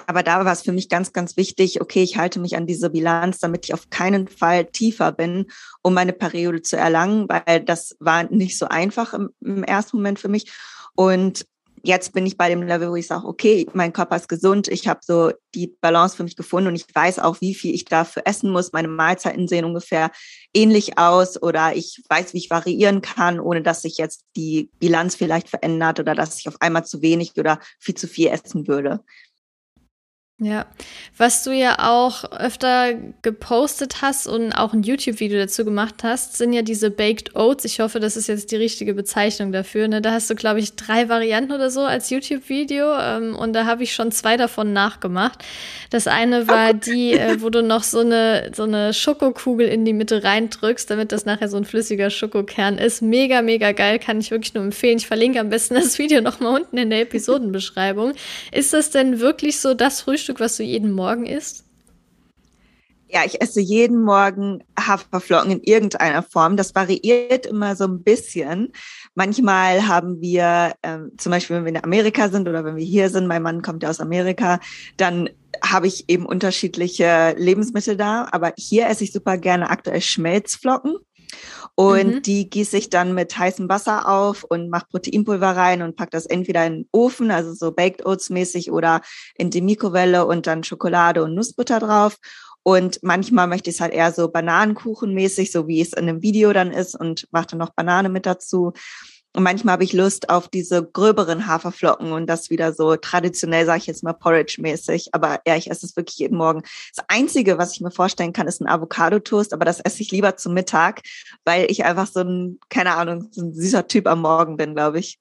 Aber da war es für mich ganz, ganz wichtig, okay, ich halte mich an diese Bilanz, damit ich auf keinen Fall tiefer bin, um meine Periode zu erlangen, weil das war nicht so einfach im, im ersten Moment für mich. Und jetzt bin ich bei dem Level, wo ich sage, okay, mein Körper ist gesund, ich habe so die Balance für mich gefunden und ich weiß auch, wie viel ich dafür essen muss. Meine Mahlzeiten sehen ungefähr ähnlich aus oder ich weiß, wie ich variieren kann, ohne dass sich jetzt die Bilanz vielleicht verändert oder dass ich auf einmal zu wenig oder viel zu viel essen würde. Ja, was du ja auch öfter gepostet hast und auch ein YouTube-Video dazu gemacht hast, sind ja diese Baked Oats. Ich hoffe, das ist jetzt die richtige Bezeichnung dafür. Ne? Da hast du, glaube ich, drei Varianten oder so als YouTube-Video ähm, und da habe ich schon zwei davon nachgemacht. Das eine war die, äh, wo du noch so eine, so eine Schokokugel in die Mitte reindrückst, damit das nachher so ein flüssiger Schokokern ist. Mega, mega geil, kann ich wirklich nur empfehlen. Ich verlinke am besten das Video nochmal unten in der Episodenbeschreibung. Ist das denn wirklich so das Frühstück? Frühstück, was du jeden Morgen isst? Ja, ich esse jeden Morgen Haferflocken in irgendeiner Form. Das variiert immer so ein bisschen. Manchmal haben wir, ähm, zum Beispiel, wenn wir in Amerika sind oder wenn wir hier sind, mein Mann kommt ja aus Amerika, dann habe ich eben unterschiedliche Lebensmittel da. Aber hier esse ich super gerne aktuell Schmelzflocken. Und mhm. die gieße ich dann mit heißem Wasser auf und mache Proteinpulver rein und pack das entweder in den Ofen, also so Baked Oats mäßig oder in die Mikrowelle und dann Schokolade und Nussbutter drauf. Und manchmal möchte ich es halt eher so Bananenkuchenmäßig, so wie es in einem Video dann ist und mache dann noch Banane mit dazu. Und manchmal habe ich Lust auf diese gröberen Haferflocken und das wieder so traditionell, sage ich jetzt mal, Porridge-mäßig. Aber ja, ich esse es wirklich jeden Morgen. Das Einzige, was ich mir vorstellen kann, ist ein Avocado-Toast, aber das esse ich lieber zum Mittag, weil ich einfach so ein, keine Ahnung, so ein süßer Typ am Morgen bin, glaube ich.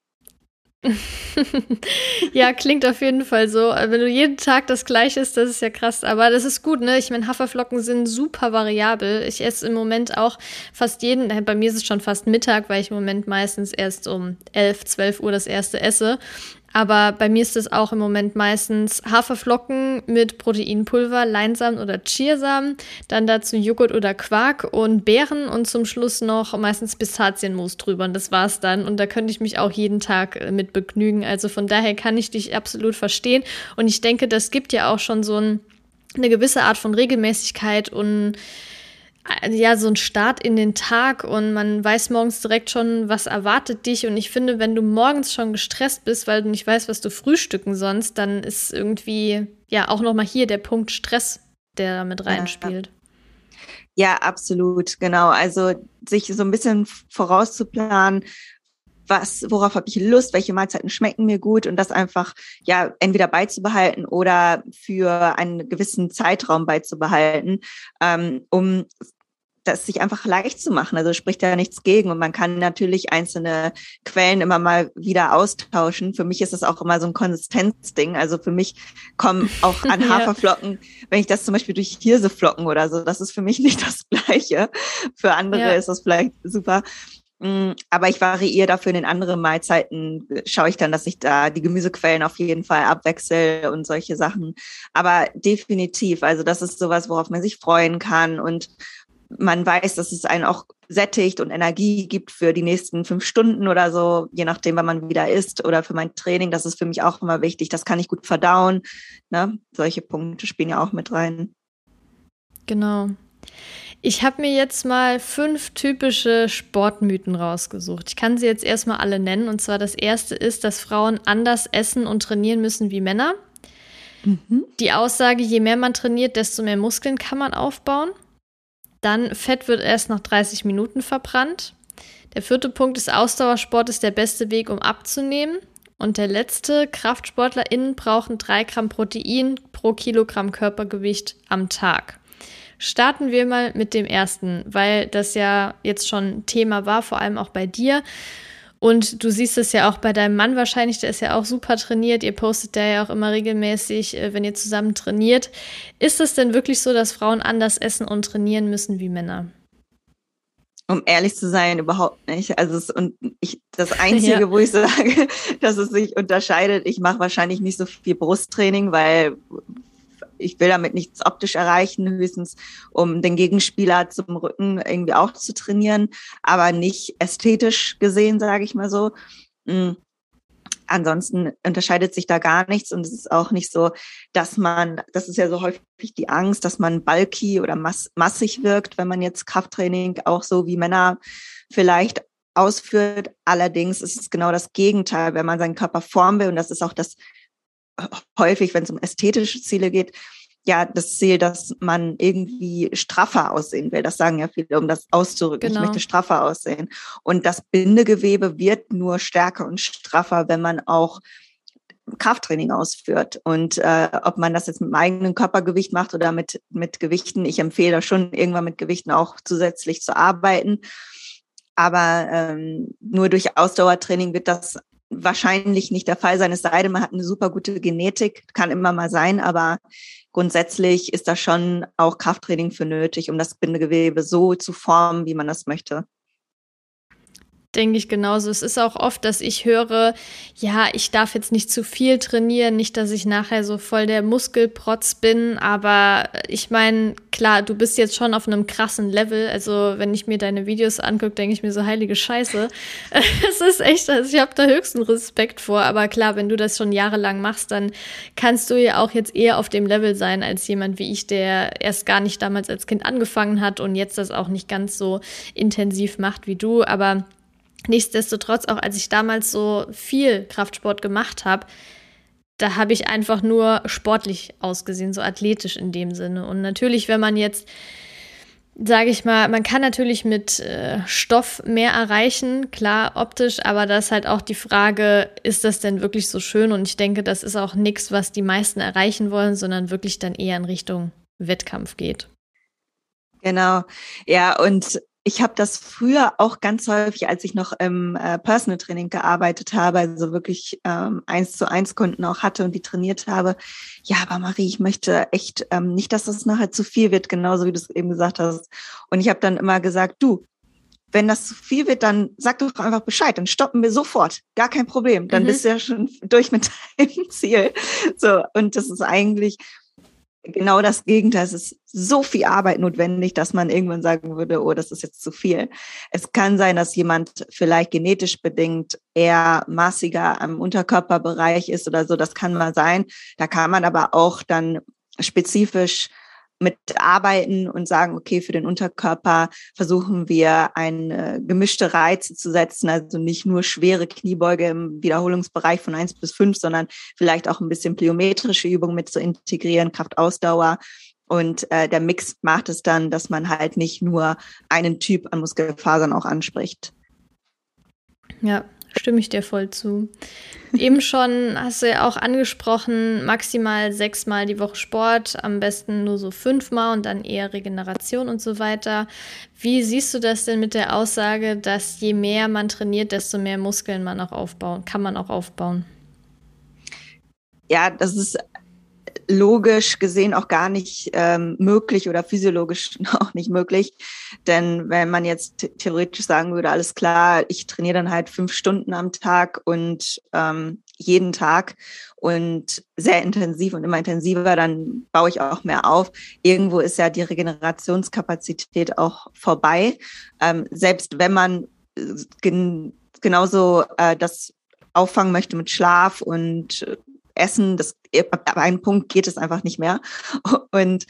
ja, klingt auf jeden Fall so. Wenn du jeden Tag das gleiche isst, das ist ja krass. Aber das ist gut, ne? Ich meine, Haferflocken sind super variabel. Ich esse im Moment auch fast jeden, bei mir ist es schon fast Mittag, weil ich im Moment meistens erst um 11, 12 Uhr das erste esse. Aber bei mir ist es auch im Moment meistens Haferflocken mit Proteinpulver, Leinsamen oder Chiasamen, dann dazu Joghurt oder Quark und Beeren und zum Schluss noch meistens Pistazienmus drüber. Und das war's dann. Und da könnte ich mich auch jeden Tag äh, mit begnügen. Also von daher kann ich dich absolut verstehen. Und ich denke, das gibt ja auch schon so ein, eine gewisse Art von Regelmäßigkeit und ja, so ein Start in den Tag und man weiß morgens direkt schon, was erwartet dich. Und ich finde, wenn du morgens schon gestresst bist, weil du nicht weißt, was du frühstücken sonst, dann ist irgendwie ja auch nochmal hier der Punkt Stress, der da mit reinspielt. Ja, absolut, genau. Also sich so ein bisschen vorauszuplanen, was, worauf habe ich Lust, welche Mahlzeiten schmecken mir gut und das einfach ja entweder beizubehalten oder für einen gewissen Zeitraum beizubehalten, ähm, um das sich einfach leicht zu machen. Also spricht ja nichts gegen. Und man kann natürlich einzelne Quellen immer mal wieder austauschen. Für mich ist das auch immer so ein Konsistenzding. Also für mich kommen auch an Haferflocken, ja. wenn ich das zum Beispiel durch Hirseflocken oder so, das ist für mich nicht das Gleiche. Für andere ja. ist das vielleicht super. Mm, aber ich variiere dafür in den anderen Mahlzeiten, schaue ich dann, dass ich da die Gemüsequellen auf jeden Fall abwechsel und solche Sachen. Aber definitiv, also das ist sowas, worauf man sich freuen kann und man weiß, dass es einen auch sättigt und Energie gibt für die nächsten fünf Stunden oder so, je nachdem, wann man wieder isst oder für mein Training. Das ist für mich auch immer wichtig. Das kann ich gut verdauen. Ne? Solche Punkte spielen ja auch mit rein. Genau. Ich habe mir jetzt mal fünf typische Sportmythen rausgesucht. Ich kann sie jetzt erstmal alle nennen. Und zwar das erste ist, dass Frauen anders essen und trainieren müssen wie Männer. Mhm. Die Aussage, je mehr man trainiert, desto mehr Muskeln kann man aufbauen. Dann Fett wird erst nach 30 Minuten verbrannt. Der vierte Punkt ist, Ausdauersport ist der beste Weg, um abzunehmen. Und der letzte, KraftsportlerInnen brauchen drei Gramm Protein pro Kilogramm Körpergewicht am Tag. Starten wir mal mit dem ersten, weil das ja jetzt schon Thema war, vor allem auch bei dir. Und du siehst es ja auch bei deinem Mann wahrscheinlich, der ist ja auch super trainiert. Ihr postet da ja auch immer regelmäßig, äh, wenn ihr zusammen trainiert. Ist es denn wirklich so, dass Frauen anders essen und trainieren müssen wie Männer? Um ehrlich zu sein, überhaupt nicht. Also es, und ich, das Einzige, ja. wo ich sage, dass es sich unterscheidet, ich mache wahrscheinlich nicht so viel Brusttraining, weil ich will damit nichts optisch erreichen, höchstens um den Gegenspieler zum Rücken irgendwie auch zu trainieren, aber nicht ästhetisch gesehen, sage ich mal so. Mhm. Ansonsten unterscheidet sich da gar nichts und es ist auch nicht so, dass man, das ist ja so häufig die Angst, dass man bulky oder mass massig wirkt, wenn man jetzt Krafttraining auch so wie Männer vielleicht ausführt. Allerdings ist es genau das Gegenteil, wenn man seinen Körper formen will und das ist auch das häufig, wenn es um ästhetische Ziele geht, ja das Ziel, dass man irgendwie straffer aussehen will. Das sagen ja viele, um das auszurücken. Genau. Ich möchte straffer aussehen. Und das Bindegewebe wird nur stärker und straffer, wenn man auch Krafttraining ausführt. Und äh, ob man das jetzt mit dem eigenen Körpergewicht macht oder mit, mit Gewichten, ich empfehle da schon irgendwann mit Gewichten auch zusätzlich zu arbeiten. Aber ähm, nur durch Ausdauertraining wird das wahrscheinlich nicht der Fall sein, es sei denn, man hat eine super gute Genetik, kann immer mal sein, aber grundsätzlich ist da schon auch Krafttraining für nötig, um das Bindegewebe so zu formen, wie man das möchte denke ich genauso. Es ist auch oft, dass ich höre, ja, ich darf jetzt nicht zu viel trainieren, nicht, dass ich nachher so voll der Muskelprotz bin, aber ich meine, klar, du bist jetzt schon auf einem krassen Level. Also, wenn ich mir deine Videos angucke, denke ich mir so, heilige Scheiße. Es ist echt, also ich habe da höchsten Respekt vor, aber klar, wenn du das schon jahrelang machst, dann kannst du ja auch jetzt eher auf dem Level sein als jemand wie ich, der erst gar nicht damals als Kind angefangen hat und jetzt das auch nicht ganz so intensiv macht wie du, aber Nichtsdestotrotz, auch als ich damals so viel Kraftsport gemacht habe, da habe ich einfach nur sportlich ausgesehen, so athletisch in dem Sinne. Und natürlich, wenn man jetzt, sage ich mal, man kann natürlich mit äh, Stoff mehr erreichen, klar optisch, aber das ist halt auch die Frage, ist das denn wirklich so schön? Und ich denke, das ist auch nichts, was die meisten erreichen wollen, sondern wirklich dann eher in Richtung Wettkampf geht. Genau, ja, und ich habe das früher auch ganz häufig, als ich noch im äh, Personal Training gearbeitet habe, also wirklich ähm, eins zu eins Kunden auch hatte und die trainiert habe. Ja, aber Marie, ich möchte echt ähm, nicht, dass das nachher zu viel wird, genauso wie du es eben gesagt hast. Und ich habe dann immer gesagt, du, wenn das zu viel wird, dann sag doch einfach Bescheid, dann stoppen wir sofort. Gar kein Problem. Dann mhm. bist du ja schon durch mit deinem Ziel. So, und das ist eigentlich genau das Gegenteil. Es ist so viel Arbeit notwendig, dass man irgendwann sagen würde, oh, das ist jetzt zu viel. Es kann sein, dass jemand vielleicht genetisch bedingt eher massiger am Unterkörperbereich ist oder so. Das kann mal sein. Da kann man aber auch dann spezifisch mit arbeiten und sagen, okay, für den Unterkörper versuchen wir eine gemischte Reize zu setzen, also nicht nur schwere Kniebeuge im Wiederholungsbereich von eins bis fünf, sondern vielleicht auch ein bisschen plyometrische Übungen mit zu integrieren, Kraftausdauer. Und äh, der Mix macht es dann, dass man halt nicht nur einen Typ an Muskelfasern auch anspricht. Ja, stimme ich dir voll zu. Eben schon hast du ja auch angesprochen, maximal sechsmal die Woche Sport, am besten nur so fünfmal und dann eher Regeneration und so weiter. Wie siehst du das denn mit der Aussage, dass je mehr man trainiert, desto mehr Muskeln man auch aufbauen, kann man auch aufbauen? Ja, das ist logisch gesehen auch gar nicht ähm, möglich oder physiologisch auch nicht möglich. Denn wenn man jetzt theoretisch sagen würde, alles klar, ich trainiere dann halt fünf Stunden am Tag und ähm, jeden Tag und sehr intensiv und immer intensiver, dann baue ich auch mehr auf. Irgendwo ist ja die Regenerationskapazität auch vorbei. Ähm, selbst wenn man äh, gen genauso äh, das auffangen möchte mit Schlaf und Essen, das, ab einem Punkt geht es einfach nicht mehr. Und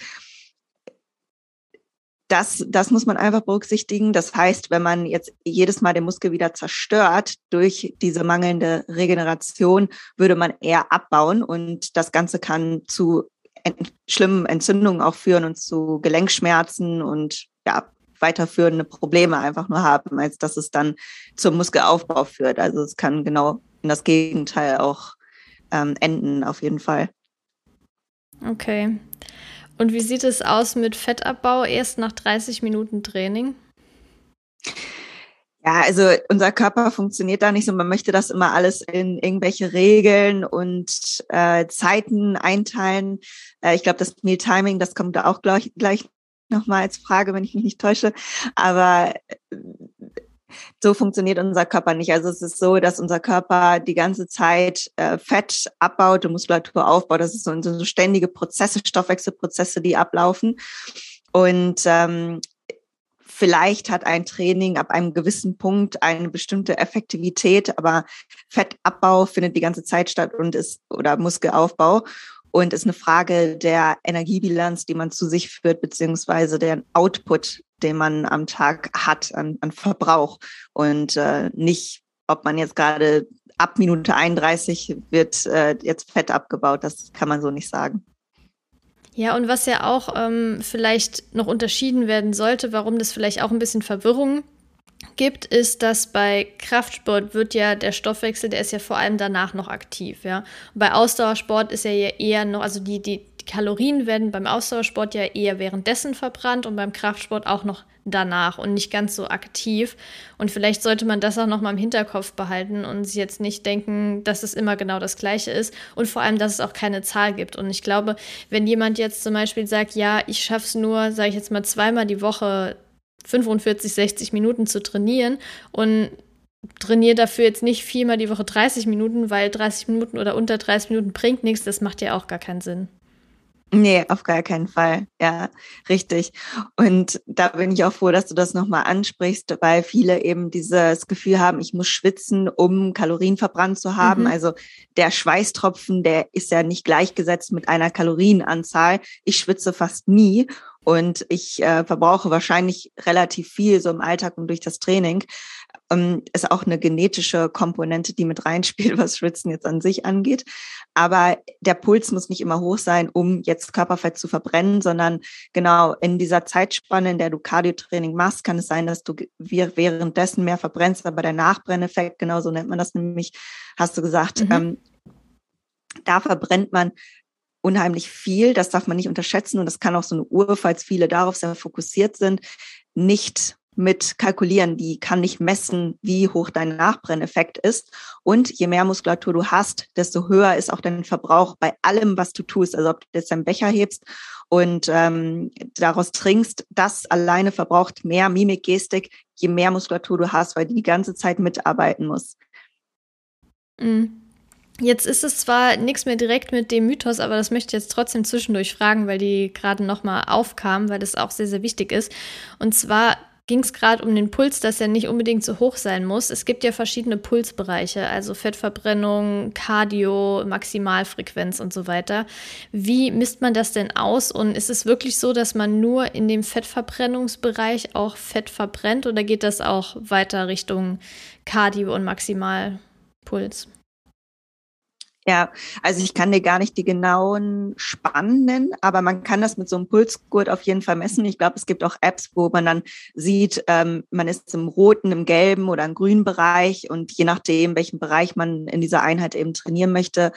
das, das muss man einfach berücksichtigen. Das heißt, wenn man jetzt jedes Mal den Muskel wieder zerstört durch diese mangelnde Regeneration, würde man eher abbauen und das Ganze kann zu ent schlimmen Entzündungen auch führen und zu Gelenkschmerzen und ja, weiterführende Probleme einfach nur haben, als dass es dann zum Muskelaufbau führt. Also es kann genau in das Gegenteil auch ähm, enden, auf jeden Fall. Okay. Und wie sieht es aus mit Fettabbau erst nach 30 Minuten Training? Ja, also unser Körper funktioniert da nicht so. Man möchte das immer alles in irgendwelche Regeln und äh, Zeiten einteilen. Äh, ich glaube, das Meal Timing, das kommt da auch gleich, gleich nochmal als Frage, wenn ich mich nicht täusche. Aber äh, so funktioniert unser Körper nicht. Also es ist so, dass unser Körper die ganze Zeit äh, Fett abbaut und Muskulatur aufbaut. Das ist so, so ständige Prozesse, Stoffwechselprozesse, die ablaufen. Und ähm, vielleicht hat ein Training ab einem gewissen Punkt eine bestimmte Effektivität, aber Fettabbau findet die ganze Zeit statt und ist oder Muskelaufbau und ist eine Frage der Energiebilanz, die man zu sich führt, beziehungsweise der Output, den man am Tag hat an, an Verbrauch und äh, nicht, ob man jetzt gerade ab Minute 31 wird äh, jetzt Fett abgebaut. Das kann man so nicht sagen. Ja, und was ja auch ähm, vielleicht noch unterschieden werden sollte, warum das vielleicht auch ein bisschen Verwirrung gibt, ist, dass bei Kraftsport wird ja der Stoffwechsel, der ist ja vor allem danach noch aktiv, ja. Bei Ausdauersport ist er ja eher noch, also die, die Kalorien werden beim Ausdauersport ja eher währenddessen verbrannt und beim Kraftsport auch noch danach und nicht ganz so aktiv. Und vielleicht sollte man das auch noch mal im Hinterkopf behalten und sich jetzt nicht denken, dass es immer genau das Gleiche ist und vor allem, dass es auch keine Zahl gibt. Und ich glaube, wenn jemand jetzt zum Beispiel sagt, ja, ich schaffe es nur, sage ich jetzt mal zweimal die Woche 45, 60 Minuten zu trainieren und trainiere dafür jetzt nicht viermal die Woche 30 Minuten, weil 30 Minuten oder unter 30 Minuten bringt nichts, das macht ja auch gar keinen Sinn. Nee, auf gar keinen Fall. Ja, richtig. Und da bin ich auch froh, dass du das nochmal ansprichst, weil viele eben dieses Gefühl haben, ich muss schwitzen, um Kalorien verbrannt zu haben. Mhm. Also der Schweißtropfen, der ist ja nicht gleichgesetzt mit einer Kalorienanzahl. Ich schwitze fast nie und ich äh, verbrauche wahrscheinlich relativ viel so im Alltag und durch das Training. Ähm, ist auch eine genetische Komponente, die mit reinspielt, was Schwitzen jetzt an sich angeht. Aber der Puls muss nicht immer hoch sein, um jetzt Körperfett zu verbrennen, sondern genau in dieser Zeitspanne, in der du Cardiotraining machst, kann es sein, dass du währenddessen mehr verbrennst, aber der Nachbrenneffekt, genau so nennt man das nämlich, hast du gesagt, mhm. ähm, da verbrennt man unheimlich viel. Das darf man nicht unterschätzen. Und das kann auch so eine Uhr, falls viele darauf sehr fokussiert sind, nicht mit kalkulieren. Die kann nicht messen, wie hoch dein Nachbrenneffekt ist. Und je mehr Muskulatur du hast, desto höher ist auch dein Verbrauch bei allem, was du tust. Also ob du jetzt deinen Becher hebst und ähm, daraus trinkst, das alleine verbraucht mehr Mimik, Gestik, je mehr Muskulatur du hast, weil die die ganze Zeit mitarbeiten muss. Mhm. Jetzt ist es zwar nichts mehr direkt mit dem Mythos, aber das möchte ich jetzt trotzdem zwischendurch fragen, weil die gerade nochmal aufkam, weil das auch sehr, sehr wichtig ist. Und zwar ging es gerade um den Puls, dass er nicht unbedingt so hoch sein muss. Es gibt ja verschiedene Pulsbereiche, also Fettverbrennung, Cardio, Maximalfrequenz und so weiter. Wie misst man das denn aus? Und ist es wirklich so, dass man nur in dem Fettverbrennungsbereich auch Fett verbrennt oder geht das auch weiter Richtung Cardio und Maximalpuls? Ja, also ich kann dir gar nicht die genauen Spannen nennen, aber man kann das mit so einem Pulsgurt auf jeden Fall messen. Ich glaube, es gibt auch Apps, wo man dann sieht, ähm, man ist im roten, im gelben oder im grünen Bereich und je nachdem, welchen Bereich man in dieser Einheit eben trainieren möchte,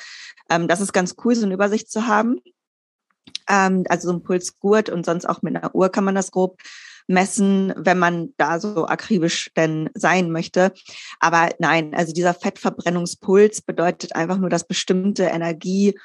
ähm, das ist ganz cool, so eine Übersicht zu haben. Ähm, also so ein Pulsgurt und sonst auch mit einer Uhr kann man das grob messen, wenn man da so akribisch denn sein möchte. Aber nein, also dieser Fettverbrennungspuls bedeutet einfach nur, dass bestimmte Energie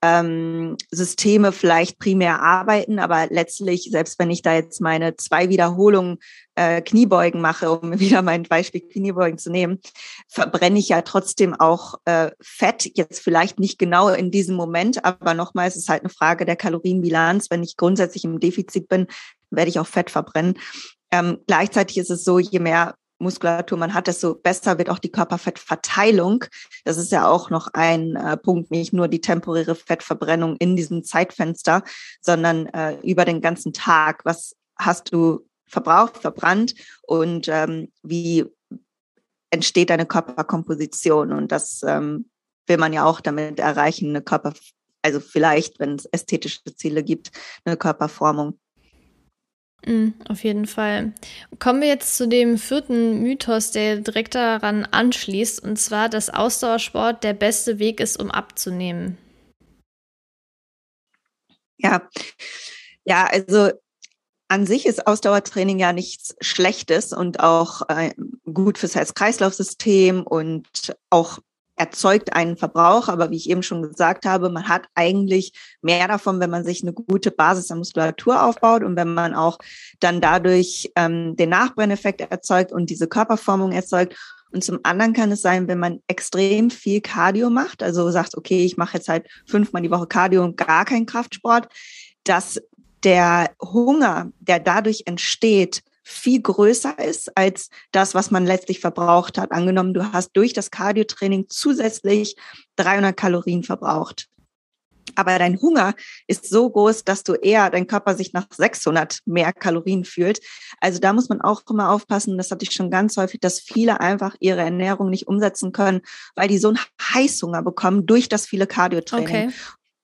ähm, Systeme vielleicht primär arbeiten, aber letztlich, selbst wenn ich da jetzt meine zwei Wiederholungen äh, Kniebeugen mache, um wieder mein Beispiel Kniebeugen zu nehmen, verbrenne ich ja trotzdem auch äh, Fett. Jetzt vielleicht nicht genau in diesem Moment, aber nochmal, es ist halt eine Frage der Kalorienbilanz. Wenn ich grundsätzlich im Defizit bin, werde ich auch Fett verbrennen. Ähm, gleichzeitig ist es so, je mehr Muskulatur man hat, desto besser wird auch die Körperfettverteilung. Das ist ja auch noch ein äh, Punkt, nicht nur die temporäre Fettverbrennung in diesem Zeitfenster, sondern äh, über den ganzen Tag. Was hast du verbraucht, verbrannt und ähm, wie entsteht deine Körperkomposition? Und das ähm, will man ja auch damit erreichen, eine Körper, also vielleicht, wenn es ästhetische Ziele gibt, eine Körperformung. Mm, auf jeden Fall. Kommen wir jetzt zu dem vierten Mythos, der direkt daran anschließt, und zwar, dass Ausdauersport der beste Weg ist, um abzunehmen. Ja, ja, also an sich ist Ausdauertraining ja nichts Schlechtes und auch äh, gut fürs Herz-Kreislauf-System und auch erzeugt einen Verbrauch. Aber wie ich eben schon gesagt habe, man hat eigentlich mehr davon, wenn man sich eine gute Basis an Muskulatur aufbaut und wenn man auch dann dadurch ähm, den Nachbrenneffekt erzeugt und diese Körperformung erzeugt. Und zum anderen kann es sein, wenn man extrem viel Cardio macht, also sagt, okay, ich mache jetzt halt fünfmal die Woche Cardio und gar keinen Kraftsport, dass der Hunger, der dadurch entsteht, viel größer ist als das, was man letztlich verbraucht hat. Angenommen, du hast durch das Cardiotraining zusätzlich 300 Kalorien verbraucht. Aber dein Hunger ist so groß, dass du eher dein Körper sich nach 600 mehr Kalorien fühlt. Also da muss man auch immer aufpassen. Das hatte ich schon ganz häufig, dass viele einfach ihre Ernährung nicht umsetzen können, weil die so einen Heißhunger bekommen durch das viele Cardiotraining. Okay.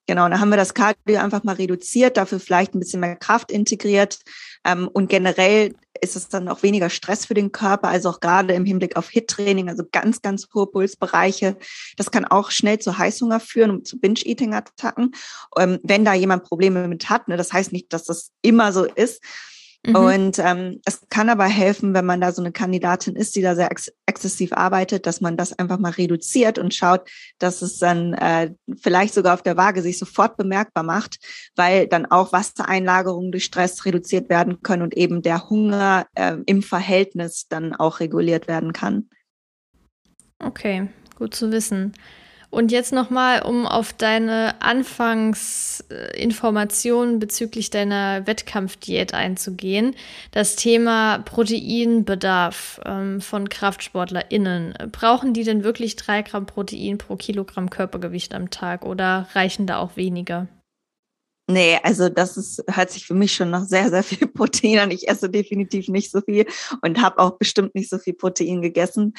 Genau, da haben wir das Cardio einfach mal reduziert, dafür vielleicht ein bisschen mehr Kraft integriert. Ähm, und generell ist es dann auch weniger Stress für den Körper, also auch gerade im Hinblick auf HIT-Training, also ganz, ganz hohe Pulsbereiche. Das kann auch schnell zu Heißhunger führen und zu Binge-Eating-Attacken. Ähm, wenn da jemand Probleme mit hat, ne, das heißt nicht, dass das immer so ist, Mhm. Und ähm, es kann aber helfen, wenn man da so eine Kandidatin ist, die da sehr ex exzessiv arbeitet, dass man das einfach mal reduziert und schaut, dass es dann äh, vielleicht sogar auf der Waage sich sofort bemerkbar macht, weil dann auch Wassereinlagerungen durch Stress reduziert werden können und eben der Hunger äh, im Verhältnis dann auch reguliert werden kann. Okay, gut zu wissen. Und jetzt nochmal, um auf deine Anfangsinformationen bezüglich deiner Wettkampfdiät einzugehen. Das Thema Proteinbedarf ähm, von KraftsportlerInnen. Brauchen die denn wirklich drei Gramm Protein pro Kilogramm Körpergewicht am Tag oder reichen da auch weniger? Nee, also das ist, hört sich für mich schon nach sehr, sehr viel Protein an. Ich esse definitiv nicht so viel und habe auch bestimmt nicht so viel Protein gegessen.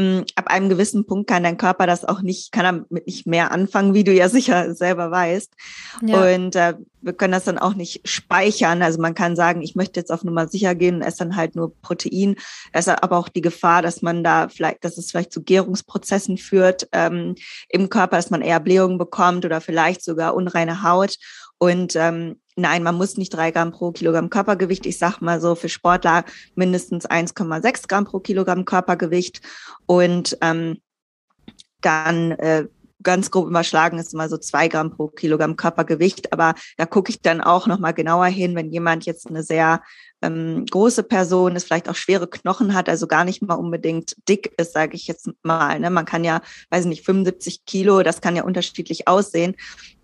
Mm, ab einem gewissen Punkt kann dein Körper das auch nicht, kann damit nicht mehr anfangen, wie du ja sicher selber weißt. Ja. Und äh, wir können das dann auch nicht speichern. Also man kann sagen, ich möchte jetzt auf Nummer sicher gehen und esse dann halt nur Protein. Es ist aber auch die Gefahr, dass man da vielleicht, dass es vielleicht zu Gärungsprozessen führt ähm, im Körper, dass man eher Blähungen bekommt oder vielleicht sogar unreine Haut. Und ähm, nein, man muss nicht drei Gramm pro Kilogramm Körpergewicht. Ich sag mal so für Sportler mindestens 1,6 Gramm pro Kilogramm Körpergewicht. Und ähm, dann äh, ganz grob überschlagen ist immer so zwei Gramm pro Kilogramm Körpergewicht. Aber da gucke ich dann auch nochmal genauer hin, wenn jemand jetzt eine sehr ähm, große Person ist, vielleicht auch schwere Knochen hat, also gar nicht mal unbedingt dick ist, sage ich jetzt mal. Ne? Man kann ja, weiß nicht, 75 Kilo, das kann ja unterschiedlich aussehen.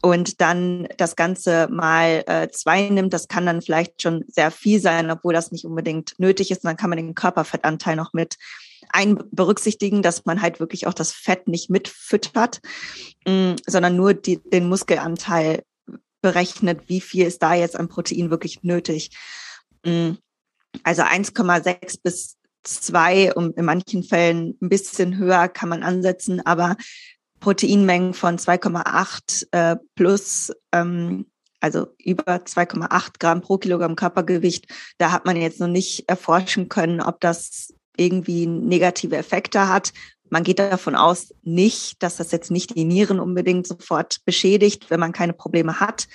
Und dann das Ganze mal äh, zwei nimmt, das kann dann vielleicht schon sehr viel sein, obwohl das nicht unbedingt nötig ist. Und dann kann man den Körperfettanteil noch mit ein berücksichtigen, dass man halt wirklich auch das Fett nicht mitfüttert, mm, sondern nur die, den Muskelanteil berechnet, wie viel ist da jetzt an Protein wirklich nötig. Mm, also 1,6 bis 2 und in manchen Fällen ein bisschen höher kann man ansetzen, aber Proteinmengen von 2,8 äh, plus ähm, also über 2,8 Gramm pro Kilogramm Körpergewicht. Da hat man jetzt noch nicht erforschen können, ob das irgendwie negative Effekte hat. Man geht davon aus nicht, dass das jetzt nicht die Nieren unbedingt sofort beschädigt, wenn man keine Probleme hat.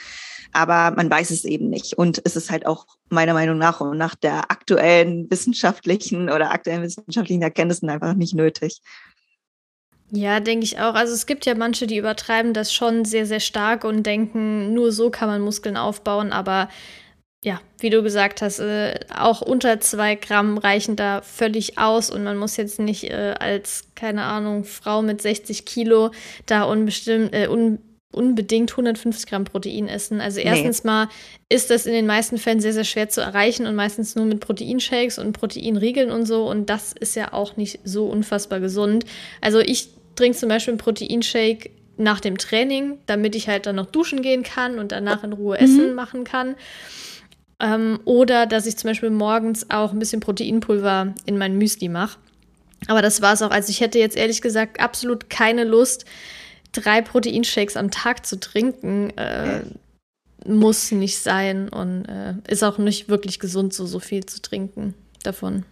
Aber man weiß es eben nicht. Und es ist halt auch meiner Meinung nach und nach der aktuellen wissenschaftlichen oder aktuellen wissenschaftlichen Erkenntnissen einfach nicht nötig. Ja, denke ich auch. Also es gibt ja manche, die übertreiben das schon sehr, sehr stark und denken, nur so kann man Muskeln aufbauen. Aber ja, wie du gesagt hast, äh, auch unter zwei Gramm reichen da völlig aus und man muss jetzt nicht äh, als, keine Ahnung, Frau mit 60 Kilo da unbestimmt, äh, un, unbedingt 150 Gramm Protein essen. Also erstens nee. mal ist das in den meisten Fällen sehr, sehr schwer zu erreichen und meistens nur mit Proteinshakes und Proteinriegeln und so und das ist ja auch nicht so unfassbar gesund. Also ich trinke zum Beispiel einen Proteinshake nach dem Training, damit ich halt dann noch duschen gehen kann und danach in Ruhe Essen mhm. machen kann. Ähm, oder dass ich zum Beispiel morgens auch ein bisschen Proteinpulver in mein Müsli mache. Aber das war es auch. Also ich hätte jetzt ehrlich gesagt absolut keine Lust, drei Proteinshakes am Tag zu trinken. Äh, muss nicht sein und äh, ist auch nicht wirklich gesund, so, so viel zu trinken davon.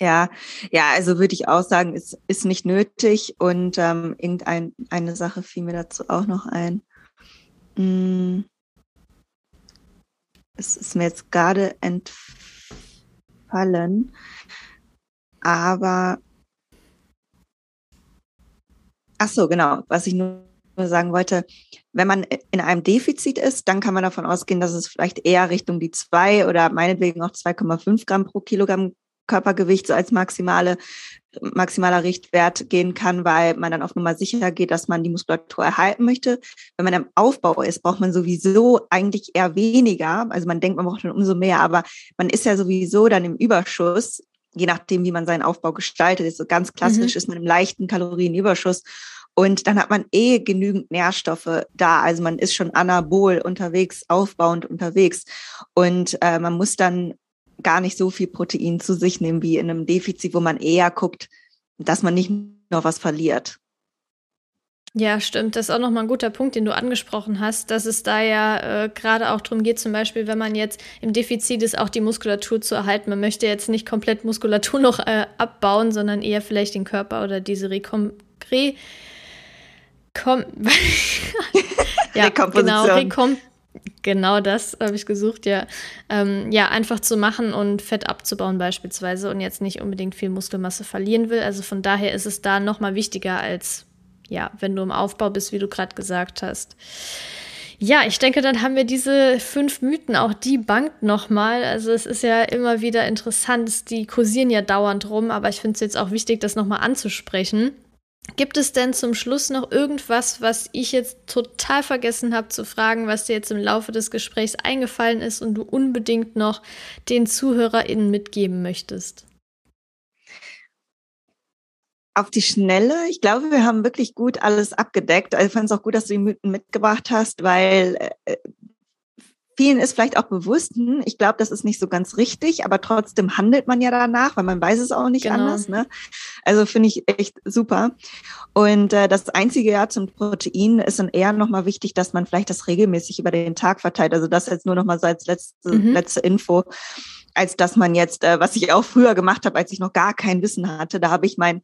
Ja, ja, also würde ich auch sagen, ist, ist nicht nötig. Und ähm, irgendeine eine Sache fiel mir dazu auch noch ein. Hm. Es ist mir jetzt gerade entfallen. Aber ach so, genau, was ich nur sagen wollte, wenn man in einem Defizit ist, dann kann man davon ausgehen, dass es vielleicht eher Richtung die zwei oder meinetwegen auch 2,5 Gramm pro Kilogramm Körpergewicht so als maximale, maximaler Richtwert gehen kann, weil man dann auf Nummer sicher geht, dass man die Muskulatur erhalten möchte. Wenn man im Aufbau ist, braucht man sowieso eigentlich eher weniger. Also man denkt, man braucht dann umso mehr, aber man ist ja sowieso dann im Überschuss, je nachdem, wie man seinen Aufbau gestaltet. Ist so ganz klassisch mhm. ist man im leichten Kalorienüberschuss. Und dann hat man eh genügend Nährstoffe da. Also man ist schon anabol unterwegs, aufbauend unterwegs. Und äh, man muss dann gar nicht so viel Protein zu sich nehmen wie in einem Defizit, wo man eher guckt, dass man nicht noch was verliert. Ja, stimmt. Das ist auch nochmal ein guter Punkt, den du angesprochen hast, dass es da ja äh, gerade auch darum geht, zum Beispiel, wenn man jetzt im Defizit ist, auch die Muskulatur zu erhalten. Man möchte jetzt nicht komplett Muskulatur noch äh, abbauen, sondern eher vielleicht den Körper oder diese Rekom Re Kom ja, Rekomposition. Genau, Rekom Genau das habe ich gesucht, ja. Ähm, ja, einfach zu machen und Fett abzubauen beispielsweise und jetzt nicht unbedingt viel Muskelmasse verlieren will. Also von daher ist es da nochmal wichtiger als, ja, wenn du im Aufbau bist, wie du gerade gesagt hast. Ja, ich denke, dann haben wir diese fünf Mythen auch die Bank nochmal. Also es ist ja immer wieder interessant, die kursieren ja dauernd rum, aber ich finde es jetzt auch wichtig, das nochmal anzusprechen. Gibt es denn zum Schluss noch irgendwas, was ich jetzt total vergessen habe zu fragen, was dir jetzt im Laufe des Gesprächs eingefallen ist und du unbedingt noch den ZuhörerInnen mitgeben möchtest? Auf die Schnelle, ich glaube, wir haben wirklich gut alles abgedeckt. Also ich fand es auch gut, dass du die Mythen mitgebracht hast, weil äh, vielen ist vielleicht auch bewusst, hm, ich glaube, das ist nicht so ganz richtig, aber trotzdem handelt man ja danach, weil man weiß es auch nicht genau. anders. Ne? Also finde ich echt super. Und äh, das einzige ja zum Protein ist dann eher nochmal wichtig, dass man vielleicht das regelmäßig über den Tag verteilt. Also das jetzt nur nochmal so als letzte, mhm. letzte Info als dass man jetzt, äh, was ich auch früher gemacht habe, als ich noch gar kein Wissen hatte, da habe ich mein,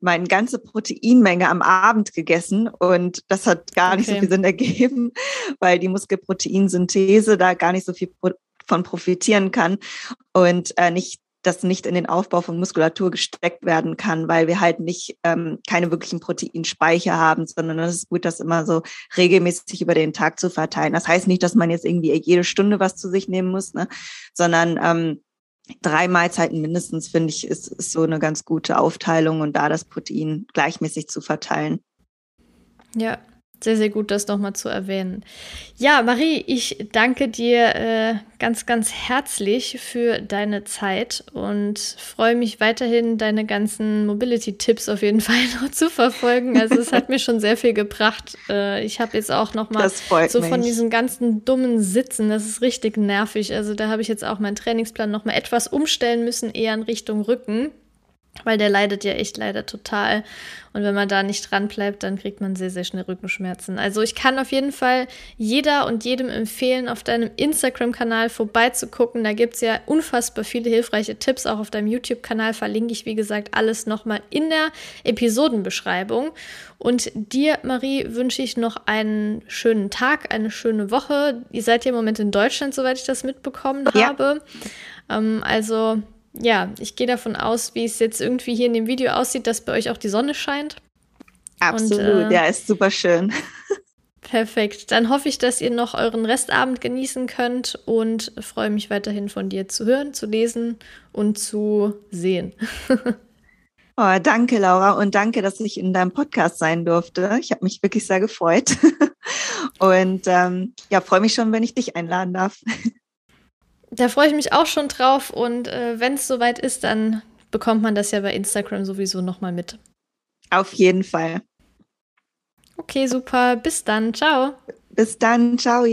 meine ganze Proteinmenge am Abend gegessen und das hat gar okay. nicht so viel Sinn ergeben, weil die Muskelproteinsynthese da gar nicht so viel von profitieren kann und äh, nicht das nicht in den Aufbau von Muskulatur gesteckt werden kann, weil wir halt nicht ähm, keine wirklichen Proteinspeicher haben, sondern es ist gut, das immer so regelmäßig über den Tag zu verteilen. Das heißt nicht, dass man jetzt irgendwie jede Stunde was zu sich nehmen muss, ne? sondern ähm, drei Mahlzeiten mindestens, finde ich, ist, ist so eine ganz gute Aufteilung und da das Protein gleichmäßig zu verteilen. Ja, sehr, sehr gut, das nochmal zu erwähnen. Ja, Marie, ich danke dir äh, ganz, ganz herzlich für deine Zeit und freue mich weiterhin, deine ganzen Mobility-Tipps auf jeden Fall noch zu verfolgen. Also es hat mir schon sehr viel gebracht. Äh, ich habe jetzt auch nochmal so mich. von diesen ganzen dummen Sitzen, das ist richtig nervig. Also da habe ich jetzt auch meinen Trainingsplan nochmal etwas umstellen müssen, eher in Richtung Rücken weil der leidet ja echt leider total. Und wenn man da nicht dran bleibt, dann kriegt man sehr, sehr schnell Rückenschmerzen. Also ich kann auf jeden Fall jeder und jedem empfehlen, auf deinem Instagram-Kanal vorbeizugucken. Da gibt es ja unfassbar viele hilfreiche Tipps. Auch auf deinem YouTube-Kanal verlinke ich, wie gesagt, alles nochmal in der Episodenbeschreibung. Und dir, Marie, wünsche ich noch einen schönen Tag, eine schöne Woche. Ihr seid ja im Moment in Deutschland, soweit ich das mitbekommen ja. habe. Ähm, also ja, ich gehe davon aus, wie es jetzt irgendwie hier in dem Video aussieht, dass bei euch auch die Sonne scheint. Absolut, Und, äh, ja, ist super schön. Perfekt. Dann hoffe ich, dass ihr noch euren Restabend genießen könnt und freue mich weiterhin von dir zu hören, zu lesen und zu sehen. oh, danke, Laura, und danke, dass ich in deinem Podcast sein durfte. Ich habe mich wirklich sehr gefreut. und ähm, ja, freue mich schon, wenn ich dich einladen darf. Da freue ich mich auch schon drauf und äh, wenn es soweit ist, dann bekommt man das ja bei Instagram sowieso nochmal mit. Auf jeden Fall. Okay, super. Bis dann. Ciao. Bis dann. Ciao.